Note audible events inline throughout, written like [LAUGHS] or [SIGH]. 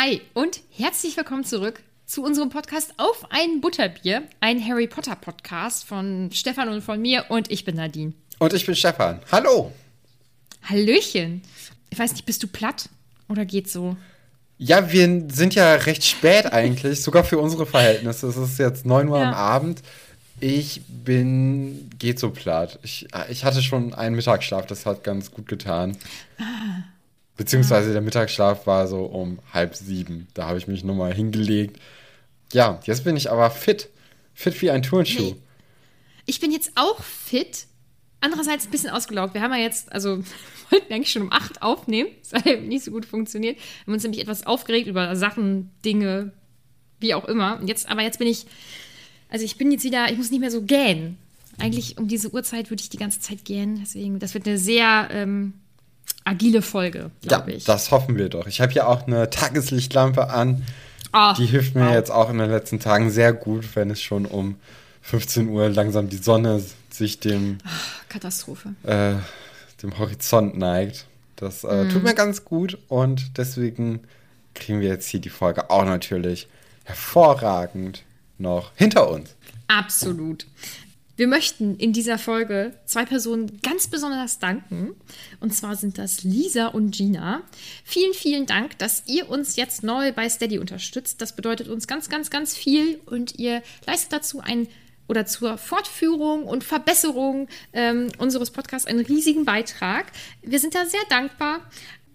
Hi und herzlich willkommen zurück zu unserem Podcast auf ein Butterbier, ein Harry Potter Podcast von Stefan und von mir und ich bin Nadine. Und ich bin Stefan. Hallo. Hallöchen. Ich weiß nicht, bist du platt oder geht's so? Ja, wir sind ja recht spät eigentlich, sogar für unsere Verhältnisse. Es ist jetzt 9 Uhr Ja. am Abend. Ich bin, geht so platt. Ich, ich hatte schon einen Mittagsschlaf, das hat ganz gut getan. Beziehungsweise der Mittagsschlaf war so um halb sieben. Da habe ich mich nochmal hingelegt. Ja, jetzt bin ich aber fit. Fit wie ein Turnschuh. Ich bin jetzt auch fit, andererseits ein bisschen ausgelaugt. Wir haben ja jetzt, also [LAUGHS] wollten eigentlich schon um 8 aufnehmen, das hat nicht so gut funktioniert. Wir haben uns nämlich etwas aufgeregt über Sachen, Dinge, wie auch immer. Und jetzt, aber jetzt bin ich, also ich bin jetzt wieder, ich muss nicht mehr so gähnen. Eigentlich um diese Uhrzeit würde ich die ganze Zeit gähnen. Deswegen, das wird eine sehr ähm, agile Folge, Ja, glaube ich. das hoffen wir doch. Ich habe ja auch eine Tageslichtlampe an. Ah, Die hilft mir wow. jetzt auch in den letzten Tagen sehr gut, wenn es schon um 15 Uhr langsam die Sonne sich dem, Katastrophe. äh, dem Horizont neigt. Das äh, Mhm. tut mir ganz gut und deswegen kriegen wir jetzt hier die Folge auch natürlich hervorragend noch hinter uns. Absolut. Wir möchten in dieser Folge zwei Personen ganz besonders danken. Und zwar sind das Lisa und Gina. Vielen, vielen Dank, dass ihr uns jetzt neu bei Steady unterstützt. Das bedeutet uns ganz, ganz, ganz viel. Und ihr leistet dazu ein oder zur Fortführung und Verbesserung ähm, unseres Podcasts einen riesigen Beitrag. Wir sind da sehr dankbar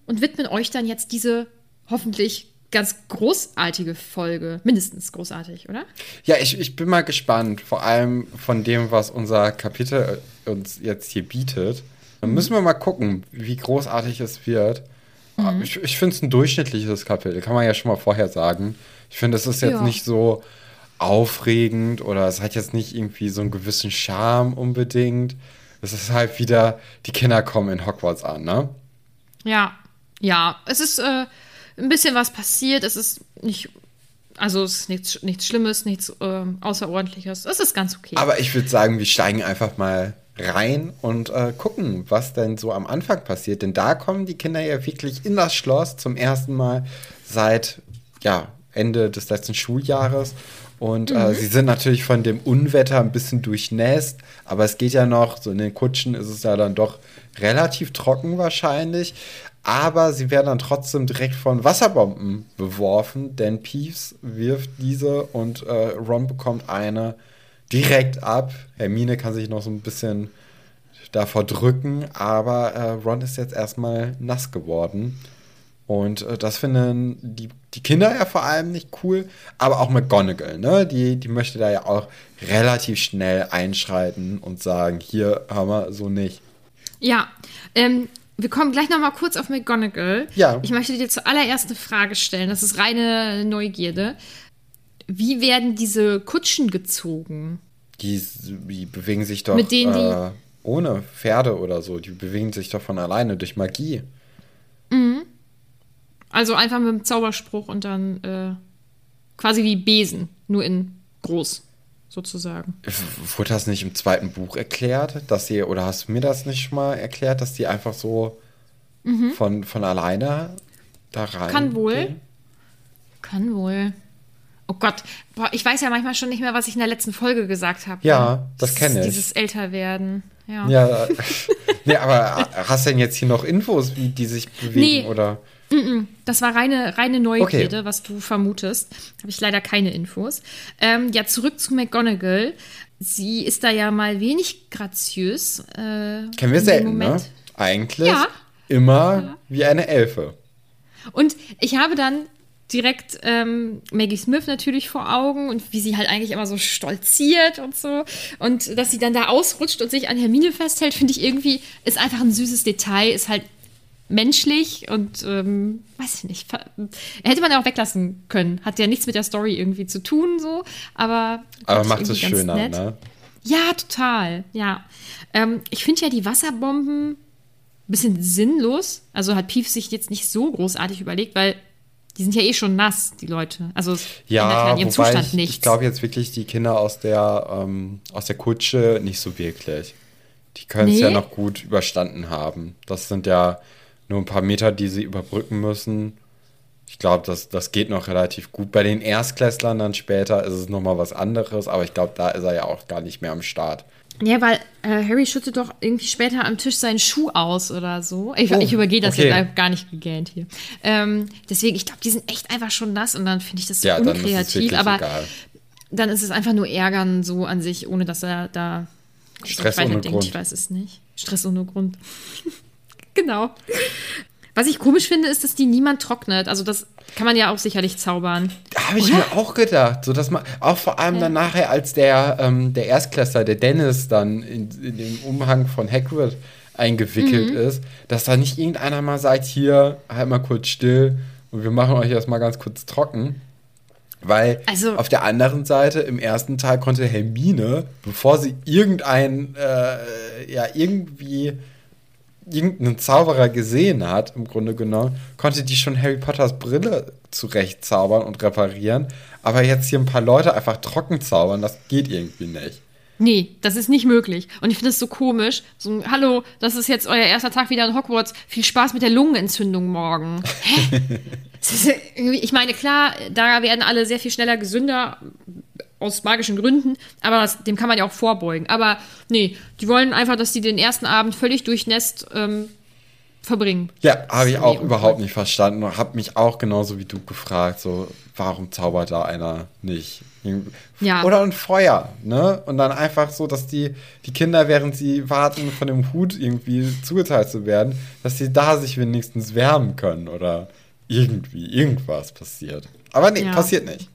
und widmen euch dann jetzt diese hoffentlich ganz großartige Folge. Mindestens großartig, oder? Ja, ich, ich bin mal gespannt, vor allem von dem, was unser Kapitel äh, uns jetzt hier bietet. Dann müssen wir mal gucken, wie großartig es wird. Aber Ich, ich finde es ein durchschnittliches Kapitel, kann man ja schon mal vorher sagen. Ich finde, es ist jetzt Ja. nicht so aufregend oder es hat jetzt nicht irgendwie so einen gewissen Charme unbedingt. Es ist halt wieder, die Kinder kommen in Hogwarts an, ne? Ja, ja, es ist äh, ein bisschen was passiert. Es ist nicht, also es ist nichts, nichts Schlimmes, nichts ähm, Außerordentliches. Es ist ganz okay. Aber ich würde sagen, wir steigen einfach mal rein und äh, gucken, was denn so am Anfang passiert. Denn da kommen die Kinder ja wirklich in das Schloss zum ersten Mal seit ja, Ende des letzten Schuljahres. Und äh, sie sind natürlich von dem Unwetter ein bisschen durchnässt, aber es geht ja noch, so in den Kutschen ist es ja dann doch relativ trocken wahrscheinlich. Aber sie werden dann trotzdem direkt von Wasserbomben beworfen, denn Peeves wirft diese und äh, Ron bekommt eine direkt ab. Hermine kann sich noch so ein bisschen davor drücken, aber äh, Ron ist jetzt erstmal nass geworden. Und äh, das finden die, die Kinder ja vor allem nicht cool, aber auch McGonagall, ne? Die, die möchte da ja auch relativ schnell einschreiten und sagen, hier haben wir so nicht. ja, ähm, wir kommen gleich noch mal kurz auf McGonagall. Ja. Ich möchte dir zuallererst eine Frage stellen. Das ist reine Neugierde. Wie werden diese Kutschen gezogen? Die, die bewegen sich doch Mit denen die- äh, ohne Pferde oder so. Die bewegen sich doch von alleine durch Magie. Also einfach mit dem Zauberspruch und dann äh, quasi wie Besen, nur in groß, sozusagen. Wurde das nicht im zweiten Buch erklärt, dass sie, oder hast du mir das nicht mal erklärt, dass die einfach so von, von alleine da rein? Mhm. Kann wohl. gehen? Kann wohl. Oh Gott, boah, ich weiß ja manchmal schon nicht mehr, was ich in der letzten Folge gesagt habe. Ja, das Dieses- kenn ich. Dieses Älterwerden. Ja. Ja, [LAUGHS] nee, aber hast du denn jetzt hier noch Infos, wie die sich bewegen Nee. oder? Das war reine, reine Neugierde, Okay. was du vermutest. Habe ich leider keine Infos. Ähm, ja, zurück zu McGonagall. Sie ist da ja mal wenig graziös. Äh, Kennen wir selten, ne? Eigentlich Ja. immer wie eine Elfe. Und ich habe dann direkt ähm, Maggie Smith natürlich vor Augen und wie sie halt eigentlich immer so stolziert und so. Und dass sie dann da ausrutscht und sich an Hermine festhält, finde ich irgendwie, ist einfach ein süßes Detail, ist halt menschlich und ähm, weiß ich nicht. Hätte man ja auch weglassen können. Hat ja nichts mit der Story irgendwie zu tun, so. Aber, Aber macht es schöner, nett. ne? Ja, total. Ja. Ähm, ich finde ja die Wasserbomben ein bisschen sinnlos. Also hat Pief sich jetzt nicht so großartig überlegt, weil die sind ja eh schon nass, die Leute. Also es Ja, an ihrem wobei Zustand ich, nichts. ich glaube jetzt wirklich die Kinder aus der, ähm, aus der Kutsche nicht so wirklich. Die können es Nee? ja noch gut überstanden haben. Das sind ja nur ein paar Meter, die sie überbrücken müssen. Ich glaube, das, das geht noch relativ gut. Bei den Erstklässlern dann später ist es nochmal was anderes, aber ich glaube, da ist er ja auch gar nicht mehr am Start. ja, weil äh, Harry schüttet doch irgendwie später am Tisch seinen Schuh aus oder so. Ich, Oh, ich übergehe das okay. jetzt gar nicht gegähnt hier. Ähm, deswegen, ich glaube, die sind echt einfach schon nass und dann finde ich das so Ja, dann unkreativ. wirklich aber egal. dann ist es einfach nur Ärgern so an sich, ohne dass er da Stress ohne denkt. Grund. Ich weiß es nicht. Stress ohne Grund. [LAUGHS] [LAUGHS] genau. Was ich komisch finde, ist, dass die niemand trocknet. Also das kann man ja auch sicherlich zaubern. Habe ich mir auch gedacht. So, dass man, auch vor allem dann nachher, als der, ähm, der Erstklässler, der Dennis, dann in, in den Umhang von Hagrid eingewickelt Mhm. ist, dass da nicht irgendeiner mal sagt, hier, halt mal kurz still und wir machen euch erstmal ganz kurz trocken. Weil Also- auf der anderen Seite, im ersten Teil konnte Hermine, bevor sie irgendein, äh, ja, irgendwie irgendeinen Zauberer gesehen hat, im Grunde genommen, konnte die schon Harry Potters Brille zurechtzaubern und reparieren. Aber jetzt hier ein paar Leute einfach trocken zaubern, das geht irgendwie nicht. Nee, das ist nicht möglich. Und ich finde es so komisch. So, ein, hallo, das ist jetzt euer erster Tag wieder in Hogwarts. Viel Spaß mit der Lungenentzündung morgen. [LAUGHS] Hä? Ich meine, klar, da werden alle sehr viel schneller gesünder aus magischen Gründen, aber das, dem kann man ja auch vorbeugen. Aber nee, die wollen einfach, dass die den ersten Abend völlig durchnässt ähm, verbringen. Ja, habe ich auch überhaupt nicht verstanden und habe mich auch genauso wie du gefragt, so, warum zaubert da einer nicht? Ja. Oder ein Feuer, ne? Und dann einfach so, dass die, die Kinder, während sie warten, von dem Hut irgendwie zugeteilt zu werden, dass sie da sich wenigstens wärmen können oder irgendwie irgendwas passiert. Aber nee, Ja. passiert nicht.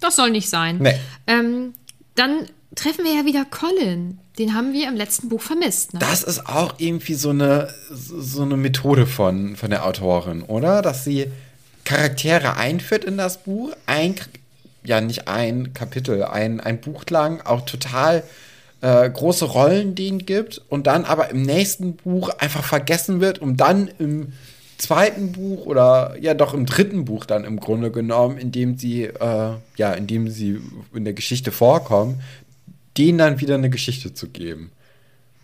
Das soll nicht sein. Nee. Ähm, dann treffen wir ja wieder Colin. Den haben wir im letzten Buch vermisst. Ne? Das ist auch irgendwie so eine, so eine Methode von, von der Autorin, oder? Dass sie Charaktere einführt in das Buch, ein, ja nicht ein Kapitel, ein, ein Buch lang, auch total äh, große Rollen denen gibt und dann aber im nächsten Buch einfach vergessen wird, um dann im zweiten Buch oder ja doch im dritten Buch dann im Grunde genommen, in dem sie äh, ja in dem sie in der Geschichte vorkommen, denen dann wieder eine Geschichte zu geben.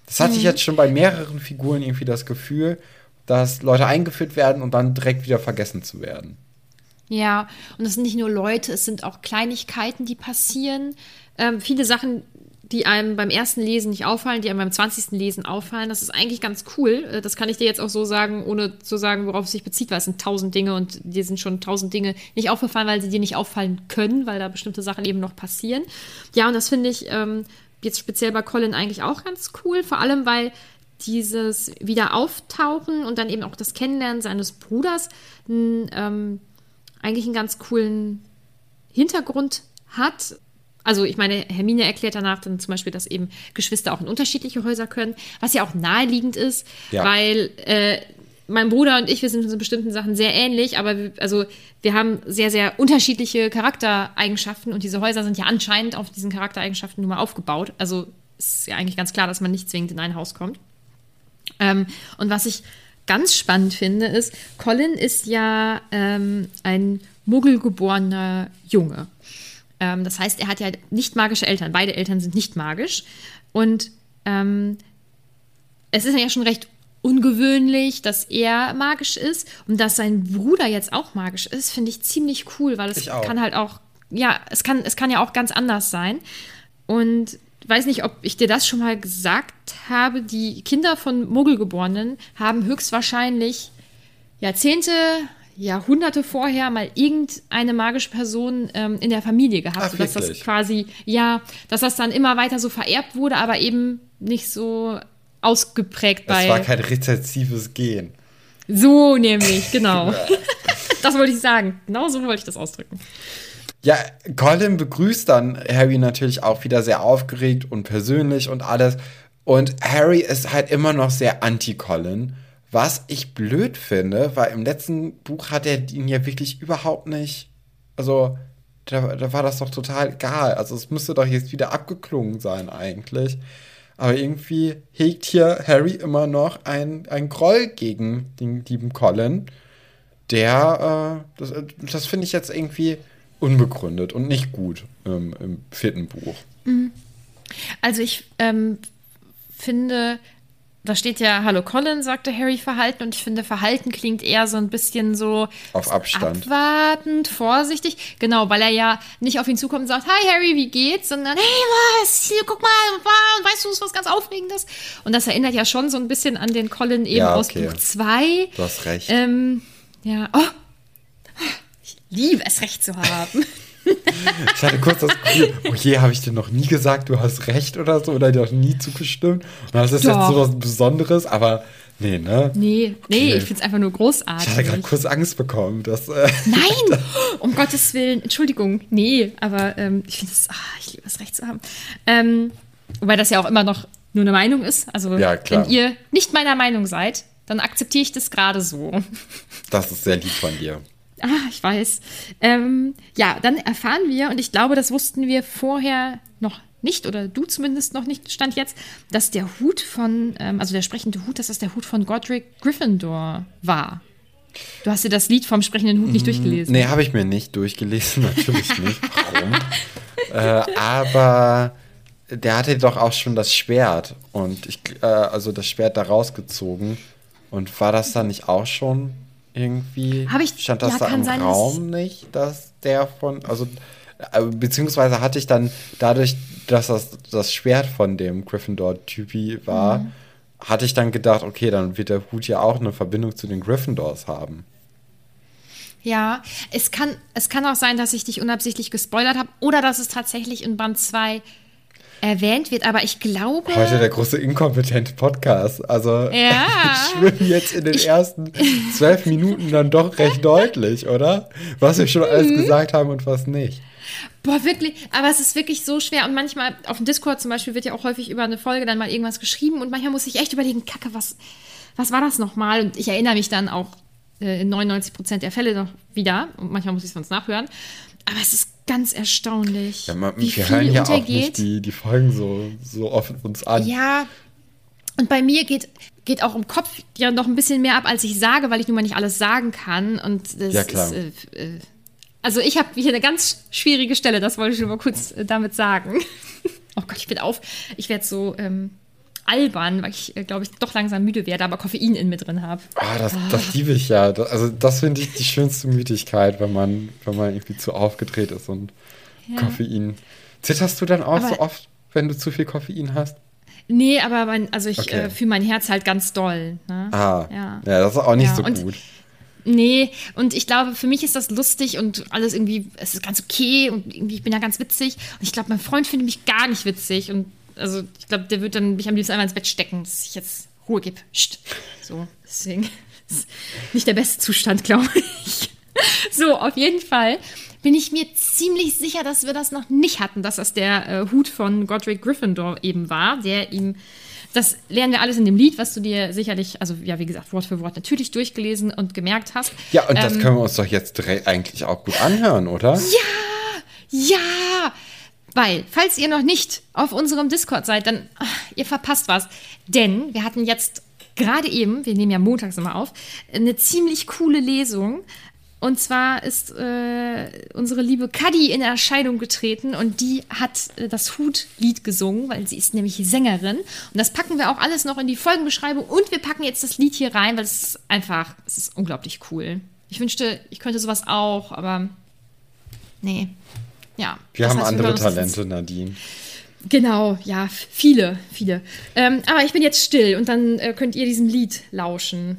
Das hatte ich jetzt schon bei mehreren Figuren irgendwie das Gefühl, dass Leute eingeführt werden und dann direkt wieder vergessen zu werden. Ja, und es sind nicht nur Leute, es sind auch Kleinigkeiten, die passieren. Ähm, viele Sachen, die einem beim ersten Lesen nicht auffallen, die einem beim 20. Lesen auffallen. Das ist eigentlich ganz cool. Äh, Das kann ich dir jetzt auch so sagen, ohne zu sagen, worauf es sich bezieht, weil es sind tausend Dinge und dir sind schon tausend Dinge nicht aufgefallen, weil sie dir nicht auffallen können, weil da bestimmte Sachen eben noch passieren. Ja, und das finde ich ähm, jetzt speziell bei Colin eigentlich auch ganz cool, vor allem weil dieses Wiederauftauchen und dann eben auch das Kennenlernen seines Bruders ähm, eigentlich einen ganz coolen Hintergrund hat. Also ich meine, Hermine erklärt danach dann zum Beispiel, dass eben Geschwister auch in unterschiedliche Häuser können, was ja auch naheliegend ist, Ja. weil äh, mein Bruder und ich, wir sind in bestimmten Sachen sehr ähnlich, aber wir, also wir haben sehr, sehr unterschiedliche Charaktereigenschaften und diese Häuser sind ja anscheinend auf diesen Charaktereigenschaften nun mal aufgebaut. Also ist ja eigentlich ganz klar, dass man nicht zwingend in ein Haus kommt. Ähm, und was ich ganz spannend finde, ist, Colin ist ja ähm, ein muggelgeborener Junge. Ähm, das heißt, er hat ja nicht magische Eltern. Beide Eltern sind nicht magisch. Und ähm, es ist ja schon recht ungewöhnlich, dass er magisch ist und dass sein Bruder jetzt auch magisch ist, finde ich ziemlich cool, weil es kann halt auch, ja, es kann, es kann ja auch ganz anders sein. Und weiß nicht, ob ich dir das schon mal gesagt habe, die Kinder von Muggelgeborenen haben höchstwahrscheinlich Jahrzehnte, Jahrhunderte vorher mal irgendeine magische Person ähm, in der Familie gehabt, Ach, sodass das quasi, ja, dass das dann immer weiter so vererbt wurde, aber eben nicht so ausgeprägt bei. Es war kein rezessives Gen. so nämlich, genau. [LAUGHS] [LAUGHS] das wollte ich sagen. Genau so wollte ich das ausdrücken. Ja, Colin begrüßt dann Harry natürlich auch wieder sehr aufgeregt und persönlich und alles. Und Harry ist halt immer noch sehr anti-Colin, was ich blöd finde, weil im letzten Buch hat er ihn ja wirklich überhaupt nicht. Also, da, da war das doch total egal. Also, es müsste doch jetzt wieder abgeklungen sein, eigentlich. Aber irgendwie hegt hier Harry immer noch ein, ein Groll gegen den lieben Colin der, äh, das, das finde ich jetzt irgendwie unbegründet und nicht gut ähm, im vierten Buch. Also ich ähm, finde, da steht ja, hallo Colin, sagte Harry Verhalten und ich finde, Verhalten klingt eher so ein bisschen so Auf Abstand. abwartend, vorsichtig. Genau, weil er ja nicht auf ihn zukommt und sagt, hi Harry, wie geht's? Sondern, hey, was? Hier, guck mal, weißt du, es ist was ganz Aufregendes. Und das erinnert ja schon so ein bisschen an den Colin eben Ja, aus okay. Buch 2. Du hast recht. Ähm, ja, oh, ich liebe es, Recht zu haben. [LAUGHS] Ich hatte kurz das Gefühl, oh je, habe ich dir noch nie gesagt, du hast recht oder so, oder dir noch nie zugestimmt. Und das ist jetzt Doch. so was Besonderes, aber nee, ne? Nee, nee, Okay. ich finde es einfach nur großartig. Ich hatte gerade kurz Angst bekommen, dass. Äh, Nein, [LAUGHS] um Gottes Willen, Entschuldigung, nee, aber ähm, ich finde es, ah, ich liebe es, Recht zu haben. Ähm, wobei das ja auch immer noch nur eine Meinung ist. Also, Ja, wenn ihr nicht meiner Meinung seid, dann akzeptiere ich das gerade so. das ist sehr lieb von dir. Ah, ich weiß. Ähm, ja, dann erfahren wir, und ich glaube, das wussten wir vorher noch nicht, oder du zumindest noch nicht, stand jetzt, dass der Hut von, ähm, also der sprechende Hut, dass das der Hut von Godric Gryffindor war. Du hast dir das Lied vom sprechenden Hut nicht durchgelesen. Nee, habe ich mir nicht durchgelesen, [LAUGHS] natürlich nicht. Warum? äh, aber der hatte doch auch schon das Schwert und ich, äh, also das Schwert da rausgezogen. Und war das dann nicht auch schon irgendwie? Hab ich- stand das ja, da kann im sein, dass- Raum nicht, dass der von, also äh, beziehungsweise hatte ich dann dadurch, dass das das Schwert von dem Gryffindor-Typi war, Mhm. hatte ich dann gedacht, okay, dann wird der Hut ja auch eine Verbindung zu den Gryffindors haben. Ja, es kann, es kann auch sein, dass ich dich unabsichtlich gespoilert habe oder dass es tatsächlich in Band 2 erwähnt wird, aber ich glaube. Heute der große inkompetente Podcast. Also Ja. [LAUGHS] ich schwimme jetzt in den ersten zwölf Minuten dann doch recht deutlich, oder? Was wir schon alles Mhm. gesagt haben und was nicht. Boah, wirklich, aber es ist wirklich so schwer. Und manchmal auf dem Discord zum Beispiel wird ja auch häufig über eine Folge dann mal irgendwas geschrieben und manchmal muss ich echt überlegen, Kacke, was, was war das nochmal? Und ich erinnere mich dann auch äh, in 99 Prozent der Fälle noch wieder. Und manchmal muss ich es sonst nachhören. Aber es ist ganz erstaunlich, Ja, man, wie wir viel hören ja auch untergeht. nicht die, die Folgen so, so oft uns an. Ja, und bei mir geht, geht auch im Kopf ja noch ein bisschen mehr ab, als ich sage, weil ich nun mal nicht alles sagen kann. Und das Ja, klar. ist. Äh, äh, also ich habe hier eine ganz schwierige Stelle, das wollte ich schon mal kurz äh, damit sagen. [LAUGHS] oh Gott, ich bin auf. Ich werde so ähm, albern, weil ich, äh, glaube ich, doch langsam müde werde, aber Koffein in mir drin habe. Ah, das, das liebe ich ja. Das, also das finde ich die schönste Müdigkeit, wenn man, wenn man irgendwie zu aufgedreht ist und Koffein. Zitterst du dann auch Aber- so oft, wenn du zu viel Koffein hast? Nee, aber mein, also ich Okay. äh, fühle mein Herz halt ganz doll. Ne? Ah, Ja. ja. das ist auch nicht Ja, so gut. Nee, und ich glaube, für mich ist das lustig und alles irgendwie, es ist ganz okay und irgendwie, ich bin ja ganz witzig. Und ich glaube, mein Freund findet mich gar nicht witzig. Und also, ich glaube, der wird dann mich am liebsten einmal ins Bett stecken, dass ich jetzt Ruhe gebe. Psst. So, deswegen [LAUGHS] ist nicht der beste Zustand, glaube ich. [LAUGHS] So, auf jeden Fall bin ich mir ziemlich sicher, dass wir das noch nicht hatten, dass das der äh, Hut von Godric Gryffindor eben war, der ihm das lernen wir alles in dem Lied, was du dir sicherlich, also ja, wie gesagt, Wort für Wort natürlich durchgelesen und gemerkt hast. Ja, und das Ähm, können wir uns doch jetzt eigentlich auch gut anhören, oder? Ja, ja. Weil, falls ihr noch nicht auf unserem Discord seid, dann ach, ihr verpasst was. Denn wir hatten jetzt gerade eben, wir nehmen ja montags immer auf, eine ziemlich coole Lesung. Und zwar ist äh, unsere liebe Kadi in Erscheinung getreten und die hat äh, das Hut-Lied gesungen, weil sie ist nämlich Sängerin. Und das packen wir auch alles noch in die Folgenbeschreibung und wir packen jetzt das Lied hier rein, weil es ist einfach, es ist unglaublich cool. Ich wünschte, ich könnte sowas auch, aber nee. Ja. Wir haben andere Talente, Nadine. Genau, ja, viele, viele. Ähm, aber ich bin jetzt still und dann äh, könnt ihr diesem Lied lauschen.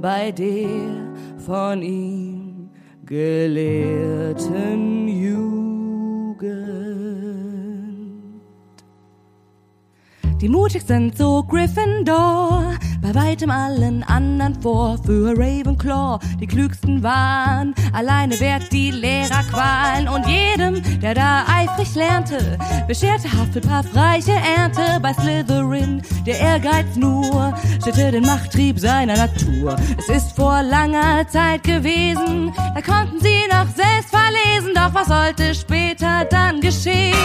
Bei der von ihm gelehrten Jugend. Die mutig sind so Gryffindor, bei weitem allen anderen vor. Für Ravenclaw die klügsten waren, alleine wert die Lehrerqualen. Und jedem, der da eifrig lernte, bescherte Hufflepuff reiche Ernte. Bei Slytherin der Ehrgeiz nur, schütte den Machttrieb seiner Natur. Es ist vor langer Zeit gewesen, da konnten sie noch selbst verlesen. Doch was sollte später dann geschehen?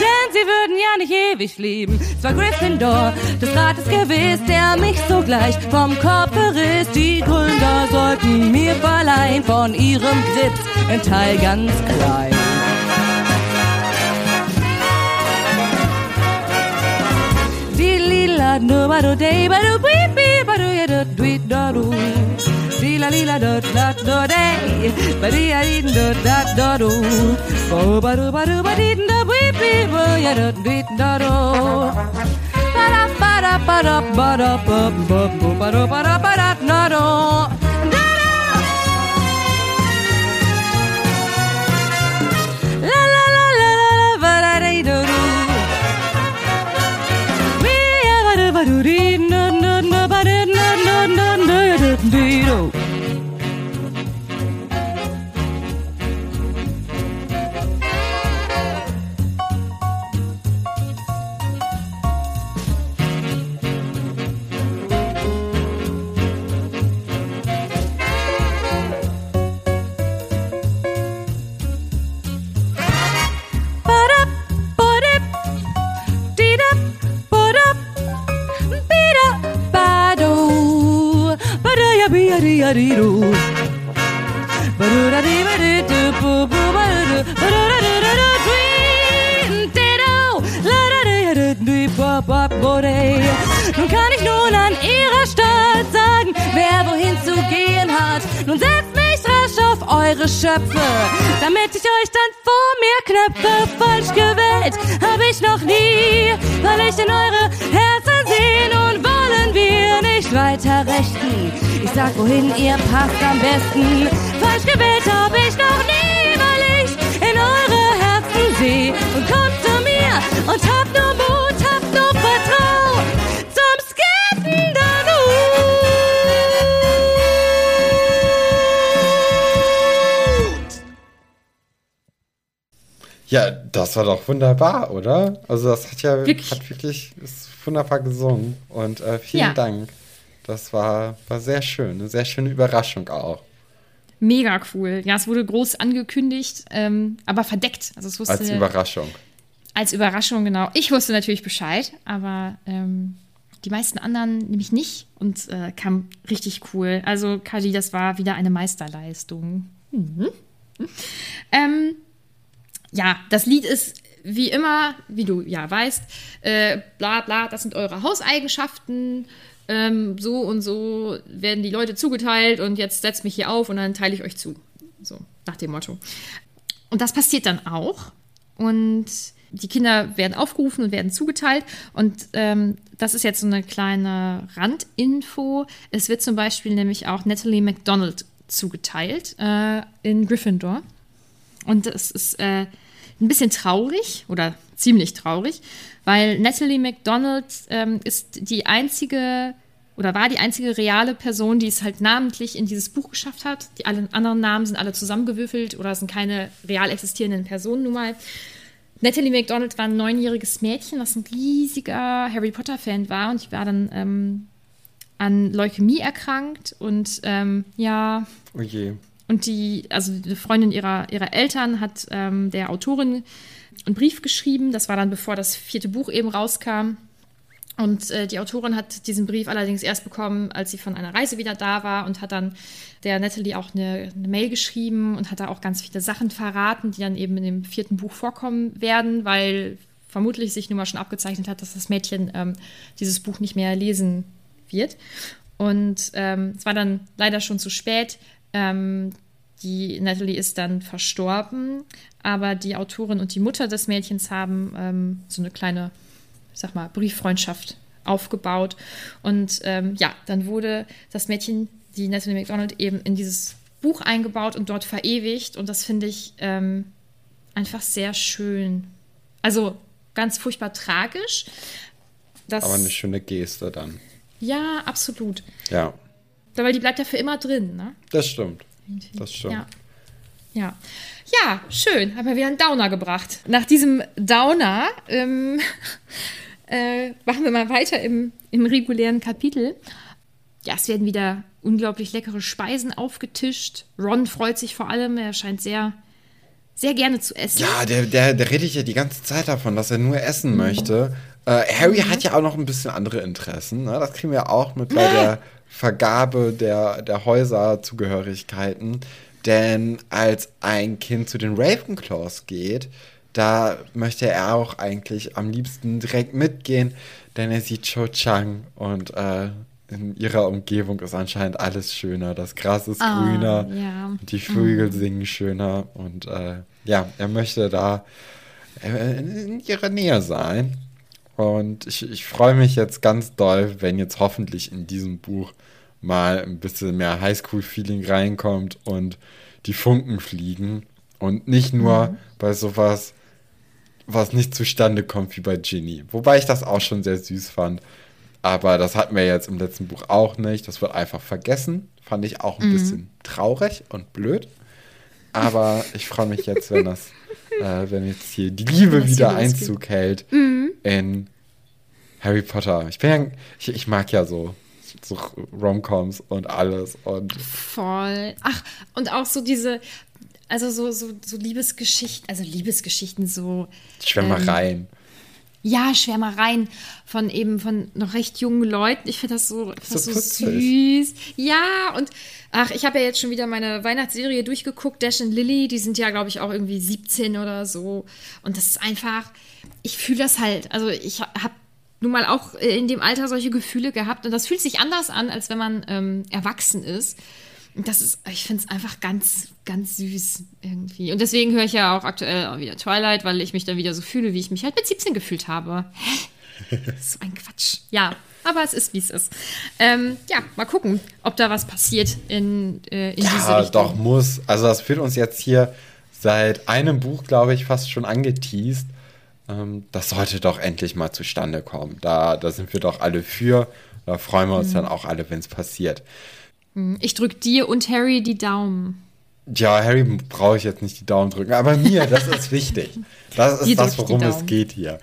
Denn sie würden ja nicht ewig leben. Es war Gryffindor, des Rates gewiss, der mich sogleich vom Kopf riss. Die Gründer sollten mir verleihen von ihrem Grit ein Teil ganz klein. Lila do ba do day ba do bee ba do do. Lila do da do day ba dee ya dee do da do do. Bo ba do ba do ba do bee bee ba ya do da ba da ba da ba da ba ba ba do ba da ba da. Da Nun kann ich nun an ihrer Stadt sagen, wer wohin zu gehen hat. Nun setzt mich rasch auf eure Schöpfe, damit ich euch dann vor mir knöpfe. Falsch gewählt hab ich noch nie, weil ich in eure Herzen nicht weiter rechten. Ich sag, wohin ihr passt am besten. Falsch gewählt hab ich noch nie, weil ich in eure Herzen seh. Und kommt zu mir und habt nur Mut, habt nur Vertrauen zum Skaten Ja, das war doch wunderbar, oder? Also das hat ja Wirklich? hat wirklich ist wunderbar gesungen und äh, vielen Ja. Dank. Das war, war sehr schön, eine sehr schöne Überraschung auch. Mega cool. Ja, es wurde groß angekündigt, ähm, aber verdeckt. Also es wusste Als Überraschung. als Überraschung, genau. Ich wusste natürlich Bescheid, aber ähm, die meisten anderen nämlich nicht und äh, kam richtig cool. Also, Kaji, das war wieder eine Meisterleistung. Mhm. Ähm, ja, das Lied ist wie immer, wie du ja weißt, äh, bla bla, das sind eure Hauseigenschaften. Ähm, so und so werden die Leute zugeteilt und jetzt setzt mich hier auf und dann teile ich euch zu. So, nach dem Motto. Und das passiert dann auch. Und die Kinder werden aufgerufen und werden zugeteilt. Und ähm, das ist jetzt so eine kleine Randinfo. Es wird zum Beispiel nämlich auch Natalie MacDonald zugeteilt äh, in Gryffindor. Und das ist äh, ein bisschen traurig oder ziemlich traurig, weil Natalie MacDonald ähm, ist die einzige oder war die einzige reale Person, die es halt namentlich in dieses Buch geschafft hat. Die anderen Namen sind alle zusammengewürfelt oder sind keine real existierenden Personen nun mal. Natalie MacDonald war ein neunjähriges Mädchen, was ein riesiger Harry Potter-Fan war und ich war dann ähm, an Leukämie erkrankt und ähm, ja, Oh je. und die, also eine Freundin ihrer, ihrer Eltern hat ähm, der Autorin einen Brief geschrieben. Das war dann bevor das vierte Buch eben rauskam. Und äh, die Autorin hat diesen Brief allerdings erst bekommen, als sie von einer Reise wieder da war und hat dann der Natalie auch eine, eine Mail geschrieben und hat da auch ganz viele Sachen verraten, die dann eben in dem vierten Buch vorkommen werden, weil vermutlich sich nun mal schon abgezeichnet hat, dass das Mädchen ähm, dieses Buch nicht mehr lesen wird. Und ähm, es war dann leider schon zu spät. Ähm, die Natalie ist dann verstorben, aber die Autorin und die Mutter des Mädchens haben ähm, so eine kleine, sag mal, Brieffreundschaft aufgebaut. Und ähm, ja, dann wurde das Mädchen, die Natalie McDonald, eben in dieses Buch eingebaut und dort verewigt. Und das finde ich ähm, einfach sehr schön. Also ganz furchtbar tragisch. Das, Aber eine schöne Geste dann. ja, absolut. Ja, Weil die bleibt ja für immer drin, ne? das stimmt. Das stimmt. Ja. Ja. Ja, schön. Haben wir wieder einen Downer gebracht. Nach diesem Downer ähm, [LAUGHS] äh, machen wir mal weiter im, im regulären Kapitel. Ja, es werden wieder unglaublich leckere Speisen aufgetischt. Ron freut sich vor allem. Er scheint sehr, sehr gerne zu essen. Ja, der, der, der redet ja die ganze Zeit davon, dass er nur essen möchte. Äh, Harry hat ja auch noch ein bisschen andere Interessen. Ne? Das kriegen wir auch mit bei der Vergabe der, der Häuserzugehörigkeiten. Denn als ein Kind zu den Ravenclaws geht, da möchte er auch eigentlich am liebsten direkt mitgehen, denn er sieht Cho Chang und äh, in ihrer Umgebung ist anscheinend alles schöner. Das Gras ist Ah, grüner, ja. die Vögel singen schöner und äh, ja, er möchte da äh, in, in ihrer Nähe sein. Und ich, ich freue mich jetzt ganz doll, wenn jetzt hoffentlich in diesem Buch mal ein bisschen mehr Highschool-Feeling reinkommt und die Funken fliegen. Und nicht nur bei sowas, was nicht zustande kommt wie bei Ginny. Wobei ich das auch schon sehr süß fand. Aber das hatten wir jetzt im letzten Buch auch nicht. Das wird einfach vergessen. Fand ich auch ein bisschen traurig und blöd. Aber ich freue mich jetzt, wenn das, äh, wenn jetzt hier die Liebe wieder. Einzug hält in Harry Potter. Ich bin ja, ich, ich mag ja so, so Romcoms und alles. Und Voll. Ach, und auch so diese, also so, so, so Liebesgeschichten, also Liebesgeschichten, so, Schwärmereien. Ja, Schwärmereien von eben von noch recht jungen Leuten. Ich finde das so, So so süß. Ja, und ach, ich habe ja jetzt schon wieder meine Weihnachtsserie durchgeguckt, Dash und Lily, die sind ja, glaube ich, auch irgendwie 17 oder so. Und das ist einfach, ich fühle das halt. Also ich habe nun mal auch in dem Alter solche Gefühle gehabt und das fühlt sich anders an, als wenn man ähm, erwachsen ist. Das ist, ich finde es einfach ganz, ganz süß irgendwie. Und deswegen höre ich ja auch aktuell auch wieder Twilight, weil ich mich dann wieder so fühle, wie ich mich halt mit 17 gefühlt habe. Hä? [LAUGHS] So ein Quatsch. Ja, Aber es ist, wie es ist. Ähm, ja, mal gucken, ob da was passiert in, äh, in diese Ja, Richtung. doch, muss. Also das wird uns jetzt hier seit einem Buch, glaube ich, fast schon angeteased. Ähm, das sollte doch endlich mal zustande kommen. Da, da sind wir doch alle für. Da freuen wir uns dann auch alle, wenn es passiert. Ich drücke dir und Harry die Daumen. Ja, Harry brauche ich jetzt nicht die Daumen drücken, aber mir, das ist wichtig. Das ist das, worum es geht hier.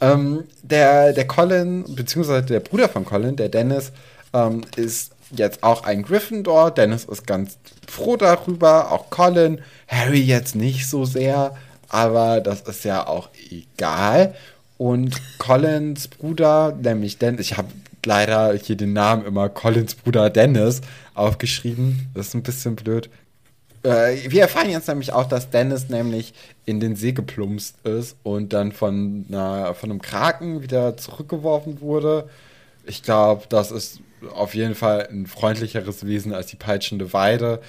ähm, der, der Colin, beziehungsweise der Bruder von Colin, der Dennis, ähm, ist jetzt auch ein Gryffindor. Dennis ist ganz froh darüber, auch Colin. Harry jetzt nicht so sehr, aber das ist ja auch egal. Und Collins Bruder, nämlich Dennis, ich habe leider hier den Namen immer Collins Bruder Dennis aufgeschrieben. Das ist ein bisschen blöd. Äh, wir erfahren jetzt nämlich auch, dass Dennis nämlich in den See geplumpst ist und dann von, einer, von einem Kraken wieder zurückgeworfen wurde. Ich glaube, das ist auf jeden Fall ein freundlicheres Wesen als die peitschende Weide.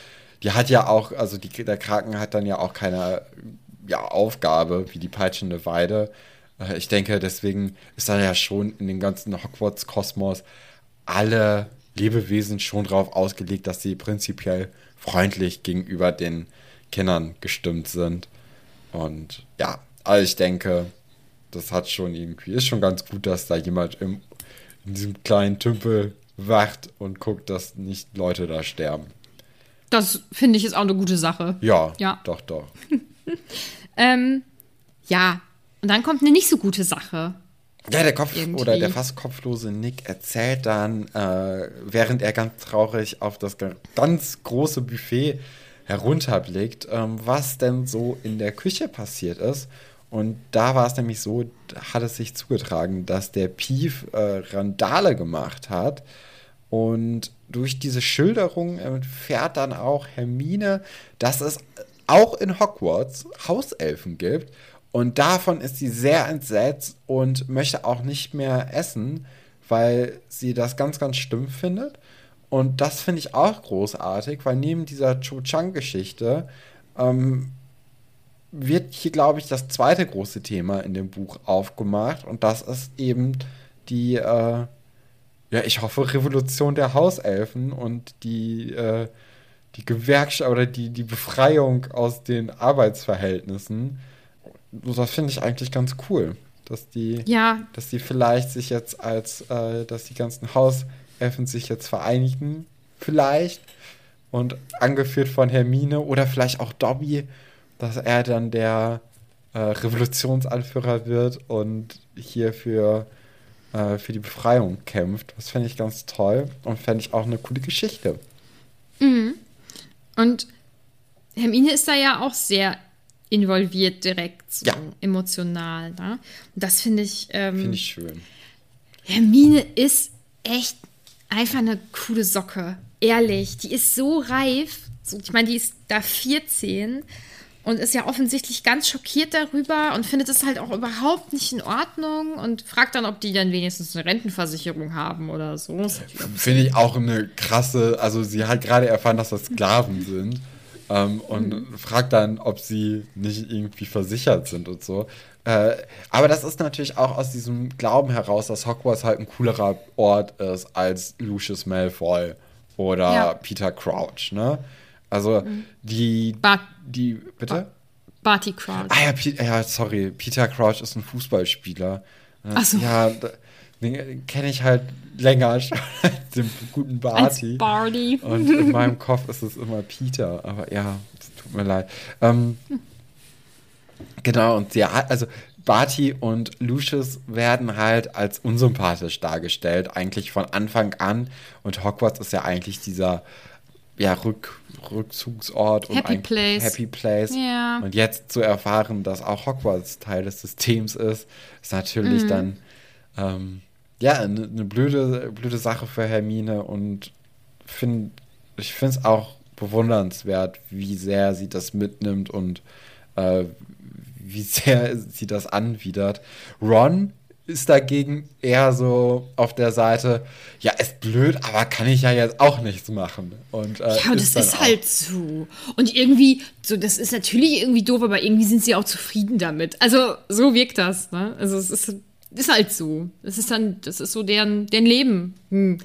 Die hat ja auch, also die, der Kraken hat dann ja auch keine ja, Aufgabe wie die peitschende Weide. Äh, Ich denke, deswegen ist da ja schon in dem ganzen Hogwarts-Kosmos alle Lebewesen schon darauf ausgelegt, dass sie prinzipiell freundlich gegenüber den Kindern gestimmt sind. Und ja, also ich denke, das hat schon irgendwie, ist schon ganz gut, dass da jemand im, in diesem kleinen Tümpel wacht und guckt, dass nicht Leute da sterben. Das finde ich ist auch eine gute Sache. Ja, Ja. doch, doch. [LAUGHS] Ähm, ja, und dann kommt eine nicht so gute Sache. Ja, der Kopf Irgendwie. oder der fast kopflose Nick erzählt dann, äh, während er ganz traurig auf das ga- ganz große Buffet herunterblickt, ähm, was denn so in der Küche passiert ist. Und da war es nämlich so, hat es sich zugetragen, dass der Pief äh, Randale gemacht hat. Und durch diese Schilderung erfährt dann auch Hermine, dass es auch in Hogwarts Hauselfen gibt. Und davon ist sie sehr entsetzt und möchte auch nicht mehr essen, weil sie das ganz, ganz schlimm findet. Und das finde ich auch großartig, weil neben dieser Cho Chang-Geschichte ähm, wird hier, glaube ich, das zweite große Thema in dem Buch aufgemacht. Und das ist eben die, äh, ja, ich hoffe, Revolution der Hauselfen und die, äh, die Gewerkschaft oder die, die Befreiung aus den Arbeitsverhältnissen. Das finde ich eigentlich ganz cool. Dass die, Ja. dass die vielleicht sich jetzt als, äh, dass die ganzen Hauselfen sich jetzt vereinigen, vielleicht. Und angeführt von Hermine oder vielleicht auch Dobby, dass er dann der äh, Revolutionsanführer wird und hier für, äh, für die Befreiung kämpft. Das fände ich ganz toll und fände ich auch eine coole Geschichte. Und Hermine ist da ja auch sehr involviert direkt, so Ja. emotional. Ne? Und das finde ich, ähm, Finde ich schön. Hermine ist echt einfach eine coole Socke. Ehrlich, die ist so reif. So, ich meine, die ist da 14 und ist ja offensichtlich ganz schockiert darüber und findet es halt auch überhaupt nicht in Ordnung und fragt dann, ob die dann wenigstens eine Rentenversicherung haben oder so. Finde ich auch eine krasse, also sie hat gerade erfahren, dass das Sklaven sind ähm, und fragt dann, ob sie nicht irgendwie versichert sind und so. Äh, aber das ist natürlich auch aus diesem Glauben heraus, dass Hogwarts halt ein coolerer Ort ist als Lucius Malfoy oder Ja. Peter Crouch, ne? Also die, Bart- die, bitte? Barty Crouch. Ah ja, Pi- ja, sorry, Peter Crouch ist ein Fußballspieler. Ach so. Ja, da- den kenne ich halt länger schon [LAUGHS] als den guten Barty. Barty. Und in meinem Kopf ist es immer Peter, aber ja, tut mir leid. Ähm, genau, und ja, also Barty und Lucius werden halt als unsympathisch dargestellt, eigentlich von Anfang an. Und Hogwarts ist ja eigentlich dieser ja, Rück, Rückzugsort und Happy Place. Happy Place. Ja. Und jetzt zu erfahren, dass auch Hogwarts Teil des Systems ist, ist natürlich dann ähm, ja eine ne blöde, blöde Sache für Hermine und find, ich finde es auch bewundernswert, wie sehr sie das mitnimmt und äh, wie sehr sie das anwidert. Ron ist dagegen eher so auf der Seite, ja, ist blöd, aber kann ich ja jetzt auch nichts machen. Und, äh, Ja, und das dann ist halt so. Und irgendwie, so, das ist natürlich irgendwie doof, aber irgendwie sind sie auch zufrieden damit. Also, so wirkt das, ne? Also, es ist, ist halt so. Das ist dann, das ist so deren, deren Leben. Hm.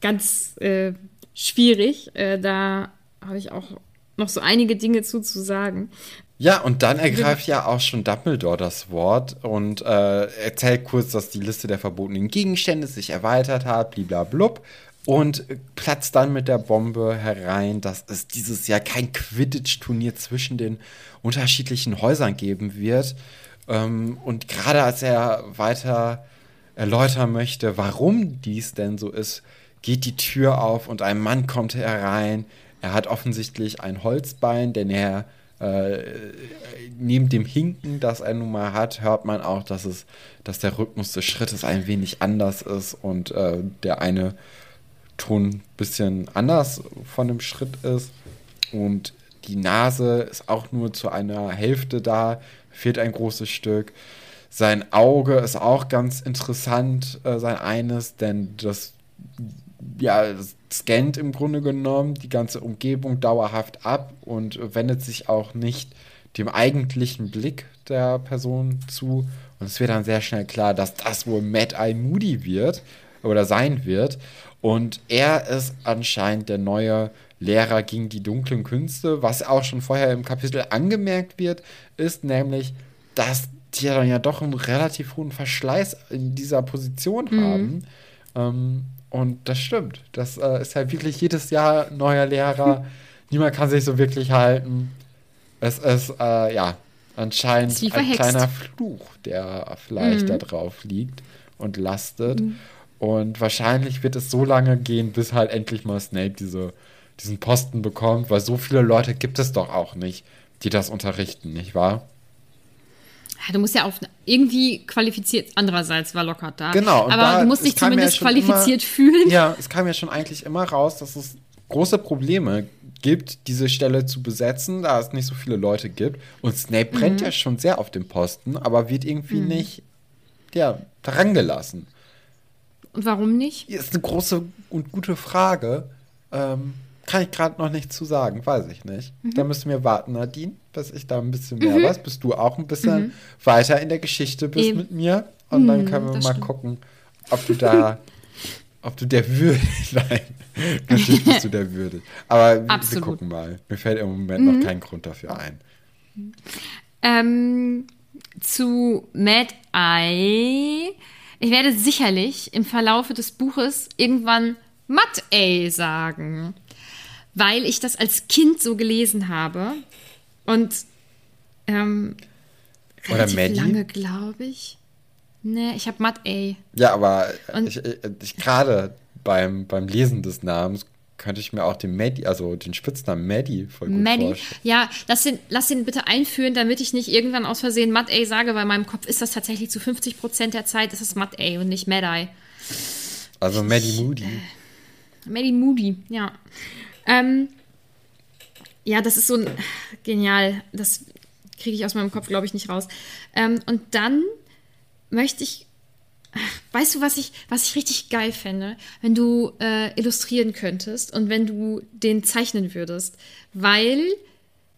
Ganz äh, schwierig. Äh, da habe ich auch noch so einige Dinge zu, zu sagen. Ja, und dann ergreift ja auch schon Dumbledore das Wort und äh, erzählt kurz, dass die Liste der verbotenen Gegenstände sich erweitert hat, bliblablub. Und platzt dann mit der Bombe herein, dass es dieses Jahr kein Quidditch-Turnier zwischen den unterschiedlichen Häusern geben wird. Ähm, und gerade als er weiter erläutern möchte, warum dies denn so ist, geht die Tür auf und ein Mann kommt herein. Er hat offensichtlich ein Holzbein, denn er äh, neben dem Hinken, das er nun mal hat, hört man auch, dass es, dass der Rhythmus des Schrittes ein wenig anders ist und äh, der eine Ton ein bisschen anders von dem Schritt ist. Und die Nase ist auch nur zu einer Hälfte da, fehlt ein großes Stück. Sein Auge ist auch ganz interessant, äh, sein eines, denn das ja, scannt im Grunde genommen die ganze Umgebung dauerhaft ab und wendet sich auch nicht dem eigentlichen Blick der Person zu. Und es wird dann sehr schnell klar, dass das wohl Mad Eye Moody wird oder sein wird. Und er ist anscheinend der neue Lehrer gegen die dunklen Künste, was auch schon vorher im Kapitel angemerkt wird, ist nämlich, dass die dann ja doch einen relativ hohen Verschleiß in dieser Position Mhm. haben. Ähm, und das stimmt. Das äh, ist halt wirklich jedes Jahr neuer Lehrer. [LAUGHS] Niemand kann sich so wirklich halten. Es ist, äh, ja, anscheinend ein kleiner Fluch, der vielleicht Mhm. da drauf liegt und lastet. Und wahrscheinlich wird es so lange gehen, bis halt endlich mal Snape diese, diesen Posten bekommt, weil so viele Leute gibt es doch auch nicht, die das unterrichten, nicht wahr? Ja, Du musst ja auch irgendwie qualifiziert, andererseits war Lockhart da. Genau, Aber du musst dich ja zumindest schon qualifiziert immer- fühlen. Ja, es kam ja schon eigentlich immer raus, dass es große Probleme gibt, diese Stelle zu besetzen, da es nicht so viele Leute gibt. Und Snape Mhm. brennt ja schon sehr auf dem Posten, aber wird irgendwie nicht ja, daran gelassen. Und warum nicht? Ist eine große und gute Frage. Ähm, kann ich gerade noch nicht zu sagen, weiß ich nicht. Mhm. Da müssen wir warten, Nadine, bis ich da ein bisschen mehr weiß, bis du auch ein bisschen weiter in der Geschichte bist Mhm. Eben. mit mir. Und dann Mhm, können wir mal stimmt. gucken, ob du da, [LAUGHS] ob du der würdig, [LAUGHS] nein, natürlich bist du der würdig. Aber wir- wir Absolut. Mhm. gucken mal. Mir fällt im Moment noch kein Grund dafür ein. Ähm, zu Mad Eye. Ich werde sicherlich im Verlaufe des Buches irgendwann Mad Eye sagen, weil ich das als Kind so gelesen habe und ähm, Oder relativ Maddie? lange, glaube ich. Nee, ich habe Mad Eye. Ja, aber Und- ich, ich, gerade beim, beim Lesen des Namens könnte ich mir auch den Maddie, also den Spitznamen Maddie voll gut Maddie. vorstellen. Ja, lass den, lass den bitte einführen, damit ich nicht irgendwann aus Versehen Mad Eye sage, weil in meinem Kopf ist das tatsächlich zu 50 Prozent der Zeit ist es Mad Eye und nicht Mad Eye. Also Maddie Moody. Maddie Moody, ja. Ähm, ja, das ist so ein, genial. Das kriege ich aus meinem Kopf, glaube ich, nicht raus. Ähm, und dann möchte ich, weißt du, was ich, was ich richtig geil fände, wenn du äh, illustrieren könntest und wenn du den zeichnen würdest, weil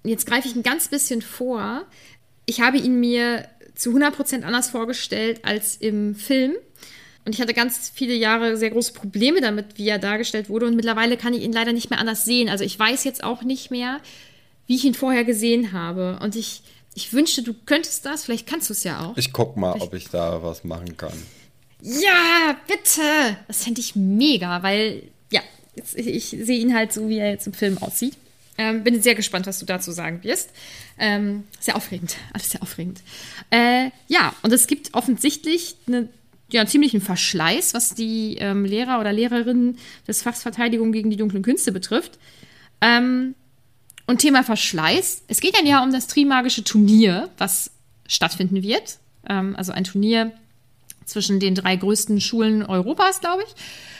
jetzt greife ich ein ganz bisschen vor. Ich habe ihn mir zu 100% anders vorgestellt als im Film. Und ich hatte ganz viele Jahre sehr große Probleme damit, wie er dargestellt wurde. Und mittlerweile kann ich ihn leider nicht mehr anders sehen. Also ich weiß jetzt auch nicht mehr, wie ich ihn vorher gesehen habe. Und ich, ich wünschte, du könntest das. Vielleicht kannst du es ja auch. Ich guck mal, ob ich da was machen kann. Ja, bitte! Das fände ich mega, weil, ja, jetzt, ich sehe ihn halt so, wie er jetzt im Film aussieht. Ähm, bin sehr gespannt, was du dazu sagen wirst. Ähm, sehr aufregend, alles sehr aufregend. Äh, ja, und es gibt offensichtlich eine, ja, ziemlichen Verschleiß, was die ähm, Lehrer oder Lehrerinnen des Fachs Verteidigung gegen die dunklen Künste betrifft. Ähm, und Thema Verschleiß. Es geht ja um das Trimagische Turnier, was stattfinden wird. Ähm, also ein Turnier zwischen den drei größten Schulen Europas, glaube ich.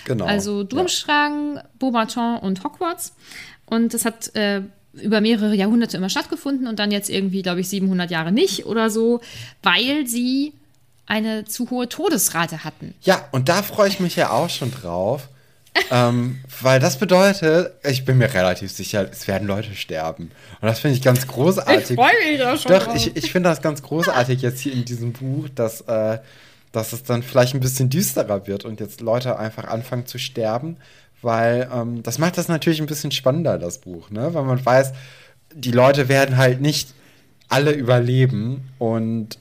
Genau. Also Durmstrang, Beauxbaton und Hogwarts. Und das hat äh, über mehrere Jahrhunderte immer stattgefunden und dann jetzt irgendwie, glaube ich, 700 Jahre nicht oder so, weil sie eine zu hohe Todesrate hatten. Ja, und da freue ich mich ja auch schon drauf, ähm, weil das bedeutet, ich bin mir relativ sicher, es werden Leute sterben. Und das finde ich ganz großartig. Ich freue mich da schon Doch, drauf. ich, ich finde das ganz großartig jetzt hier in diesem Buch, dass, äh, dass es dann vielleicht ein bisschen düsterer wird und jetzt Leute einfach anfangen zu sterben, weil ähm, das macht das natürlich ein bisschen spannender, das Buch, ne? Weil man weiß, die Leute werden halt nicht alle überleben und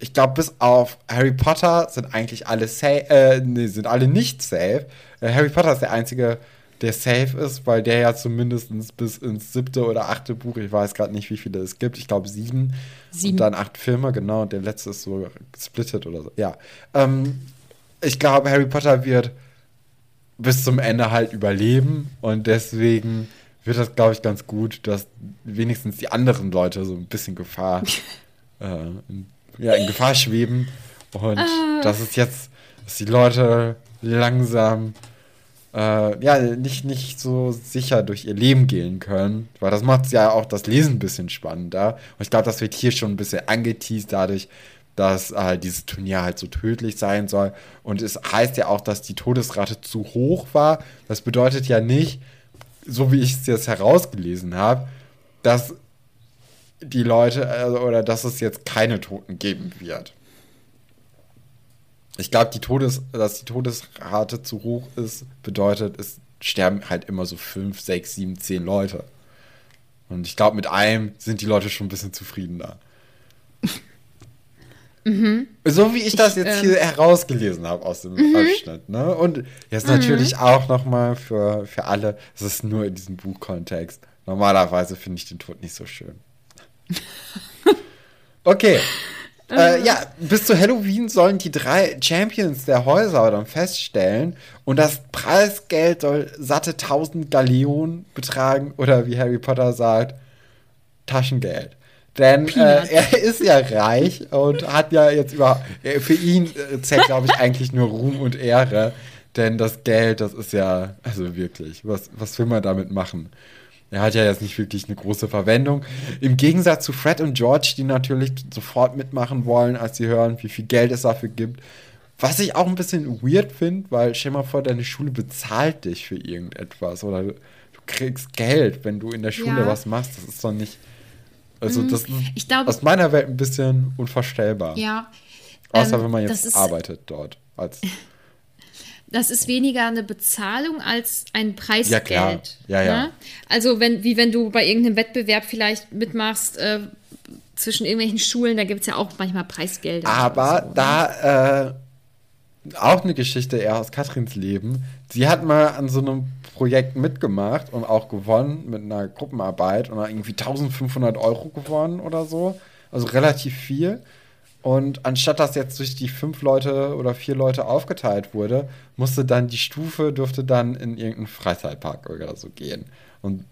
ich glaube, bis auf Harry Potter sind eigentlich alle safe, äh, nee, sind alle nicht safe. Äh, Harry Potter ist der einzige, der safe ist, weil der ja zumindest bis ins siebte oder achte Buch, ich weiß gerade nicht, wie viele es gibt, ich glaube sieben. Sieben. Und dann acht Filme, genau, und der letzte ist so gesplittet oder so. Ja. Ähm, ich glaube, Harry Potter wird bis zum Ende halt überleben und deswegen wird das, glaube ich, ganz gut, dass wenigstens die anderen Leute so ein bisschen Gefahr, [LAUGHS] äh, in, ja, in Gefahr schweben und dass es jetzt, dass die Leute langsam äh, ja, nicht, nicht so sicher durch ihr Leben gehen können, weil das macht ja auch das Lesen ein bisschen spannender und ich glaube, das wird hier schon ein bisschen angeteased dadurch, dass äh, dieses Turnier halt so tödlich sein soll. Und es heißt ja auch, dass die Todesrate zu hoch war. Das bedeutet ja nicht, so wie ich es jetzt herausgelesen habe, dass die Leute äh, oder dass es jetzt keine Toten geben wird. Ich glaube, die Todes, dass die Todesrate zu hoch ist, bedeutet, es sterben halt immer so fünf, sechs, sieben, zehn Leute. Und ich glaube, mit einem sind die Leute schon ein bisschen zufriedener. [LAUGHS] So wie ich das Ich, jetzt ähm, hier herausgelesen habe aus dem Abschnitt. Ne? Und jetzt natürlich auch nochmal für, für alle, es ist nur in diesem Buchkontext. Normalerweise finde ich den Tod nicht so schön. [LAUGHS] Okay. Äh, ja, bis zu Halloween sollen die drei Champions der Häuser dann feststellen und das Preisgeld soll satte 1000 Galeonen betragen oder wie Harry Potter sagt, Taschengeld. Denn äh, er ist ja reich und hat ja jetzt über. äh, Für ihn äh, zählt, glaube ich, eigentlich nur Ruhm und Ehre. Denn das Geld, das ist ja. Also wirklich, was, was will man damit machen? Er hat ja jetzt nicht wirklich eine große Verwendung. Im Gegensatz zu Fred und George, die natürlich sofort mitmachen wollen, als sie hören, wie viel Geld es dafür gibt. Was ich auch ein bisschen weird finde, weil stell mal vor, deine Schule bezahlt dich für irgendetwas oder du kriegst Geld, wenn du in der Schule Ja. was machst. Das ist doch nicht. Also, das ist Ich glaube- aus meiner Welt ein bisschen unvorstellbar. Ja. Außer ähm, wenn man jetzt arbeitet dort. Als, Das ist weniger eine Bezahlung als ein Preisgeld. Ja, klar. Ja, ja. Ne? Also wenn, wie wenn du bei irgendeinem Wettbewerb vielleicht mitmachst äh, zwischen irgendwelchen Schulen, da gibt es ja auch manchmal Preisgelder. Aber so, ne? da äh, auch eine Geschichte eher aus Katrins Leben. Sie hat mal an so einem Projekt mitgemacht und auch gewonnen mit einer Gruppenarbeit und hat irgendwie 1500 Euro gewonnen oder so. Also relativ viel. Und anstatt dass jetzt durch die fünf Leute oder vier Leute aufgeteilt wurde, musste dann die Stufe, durfte dann in irgendeinen Freizeitpark oder so gehen. Und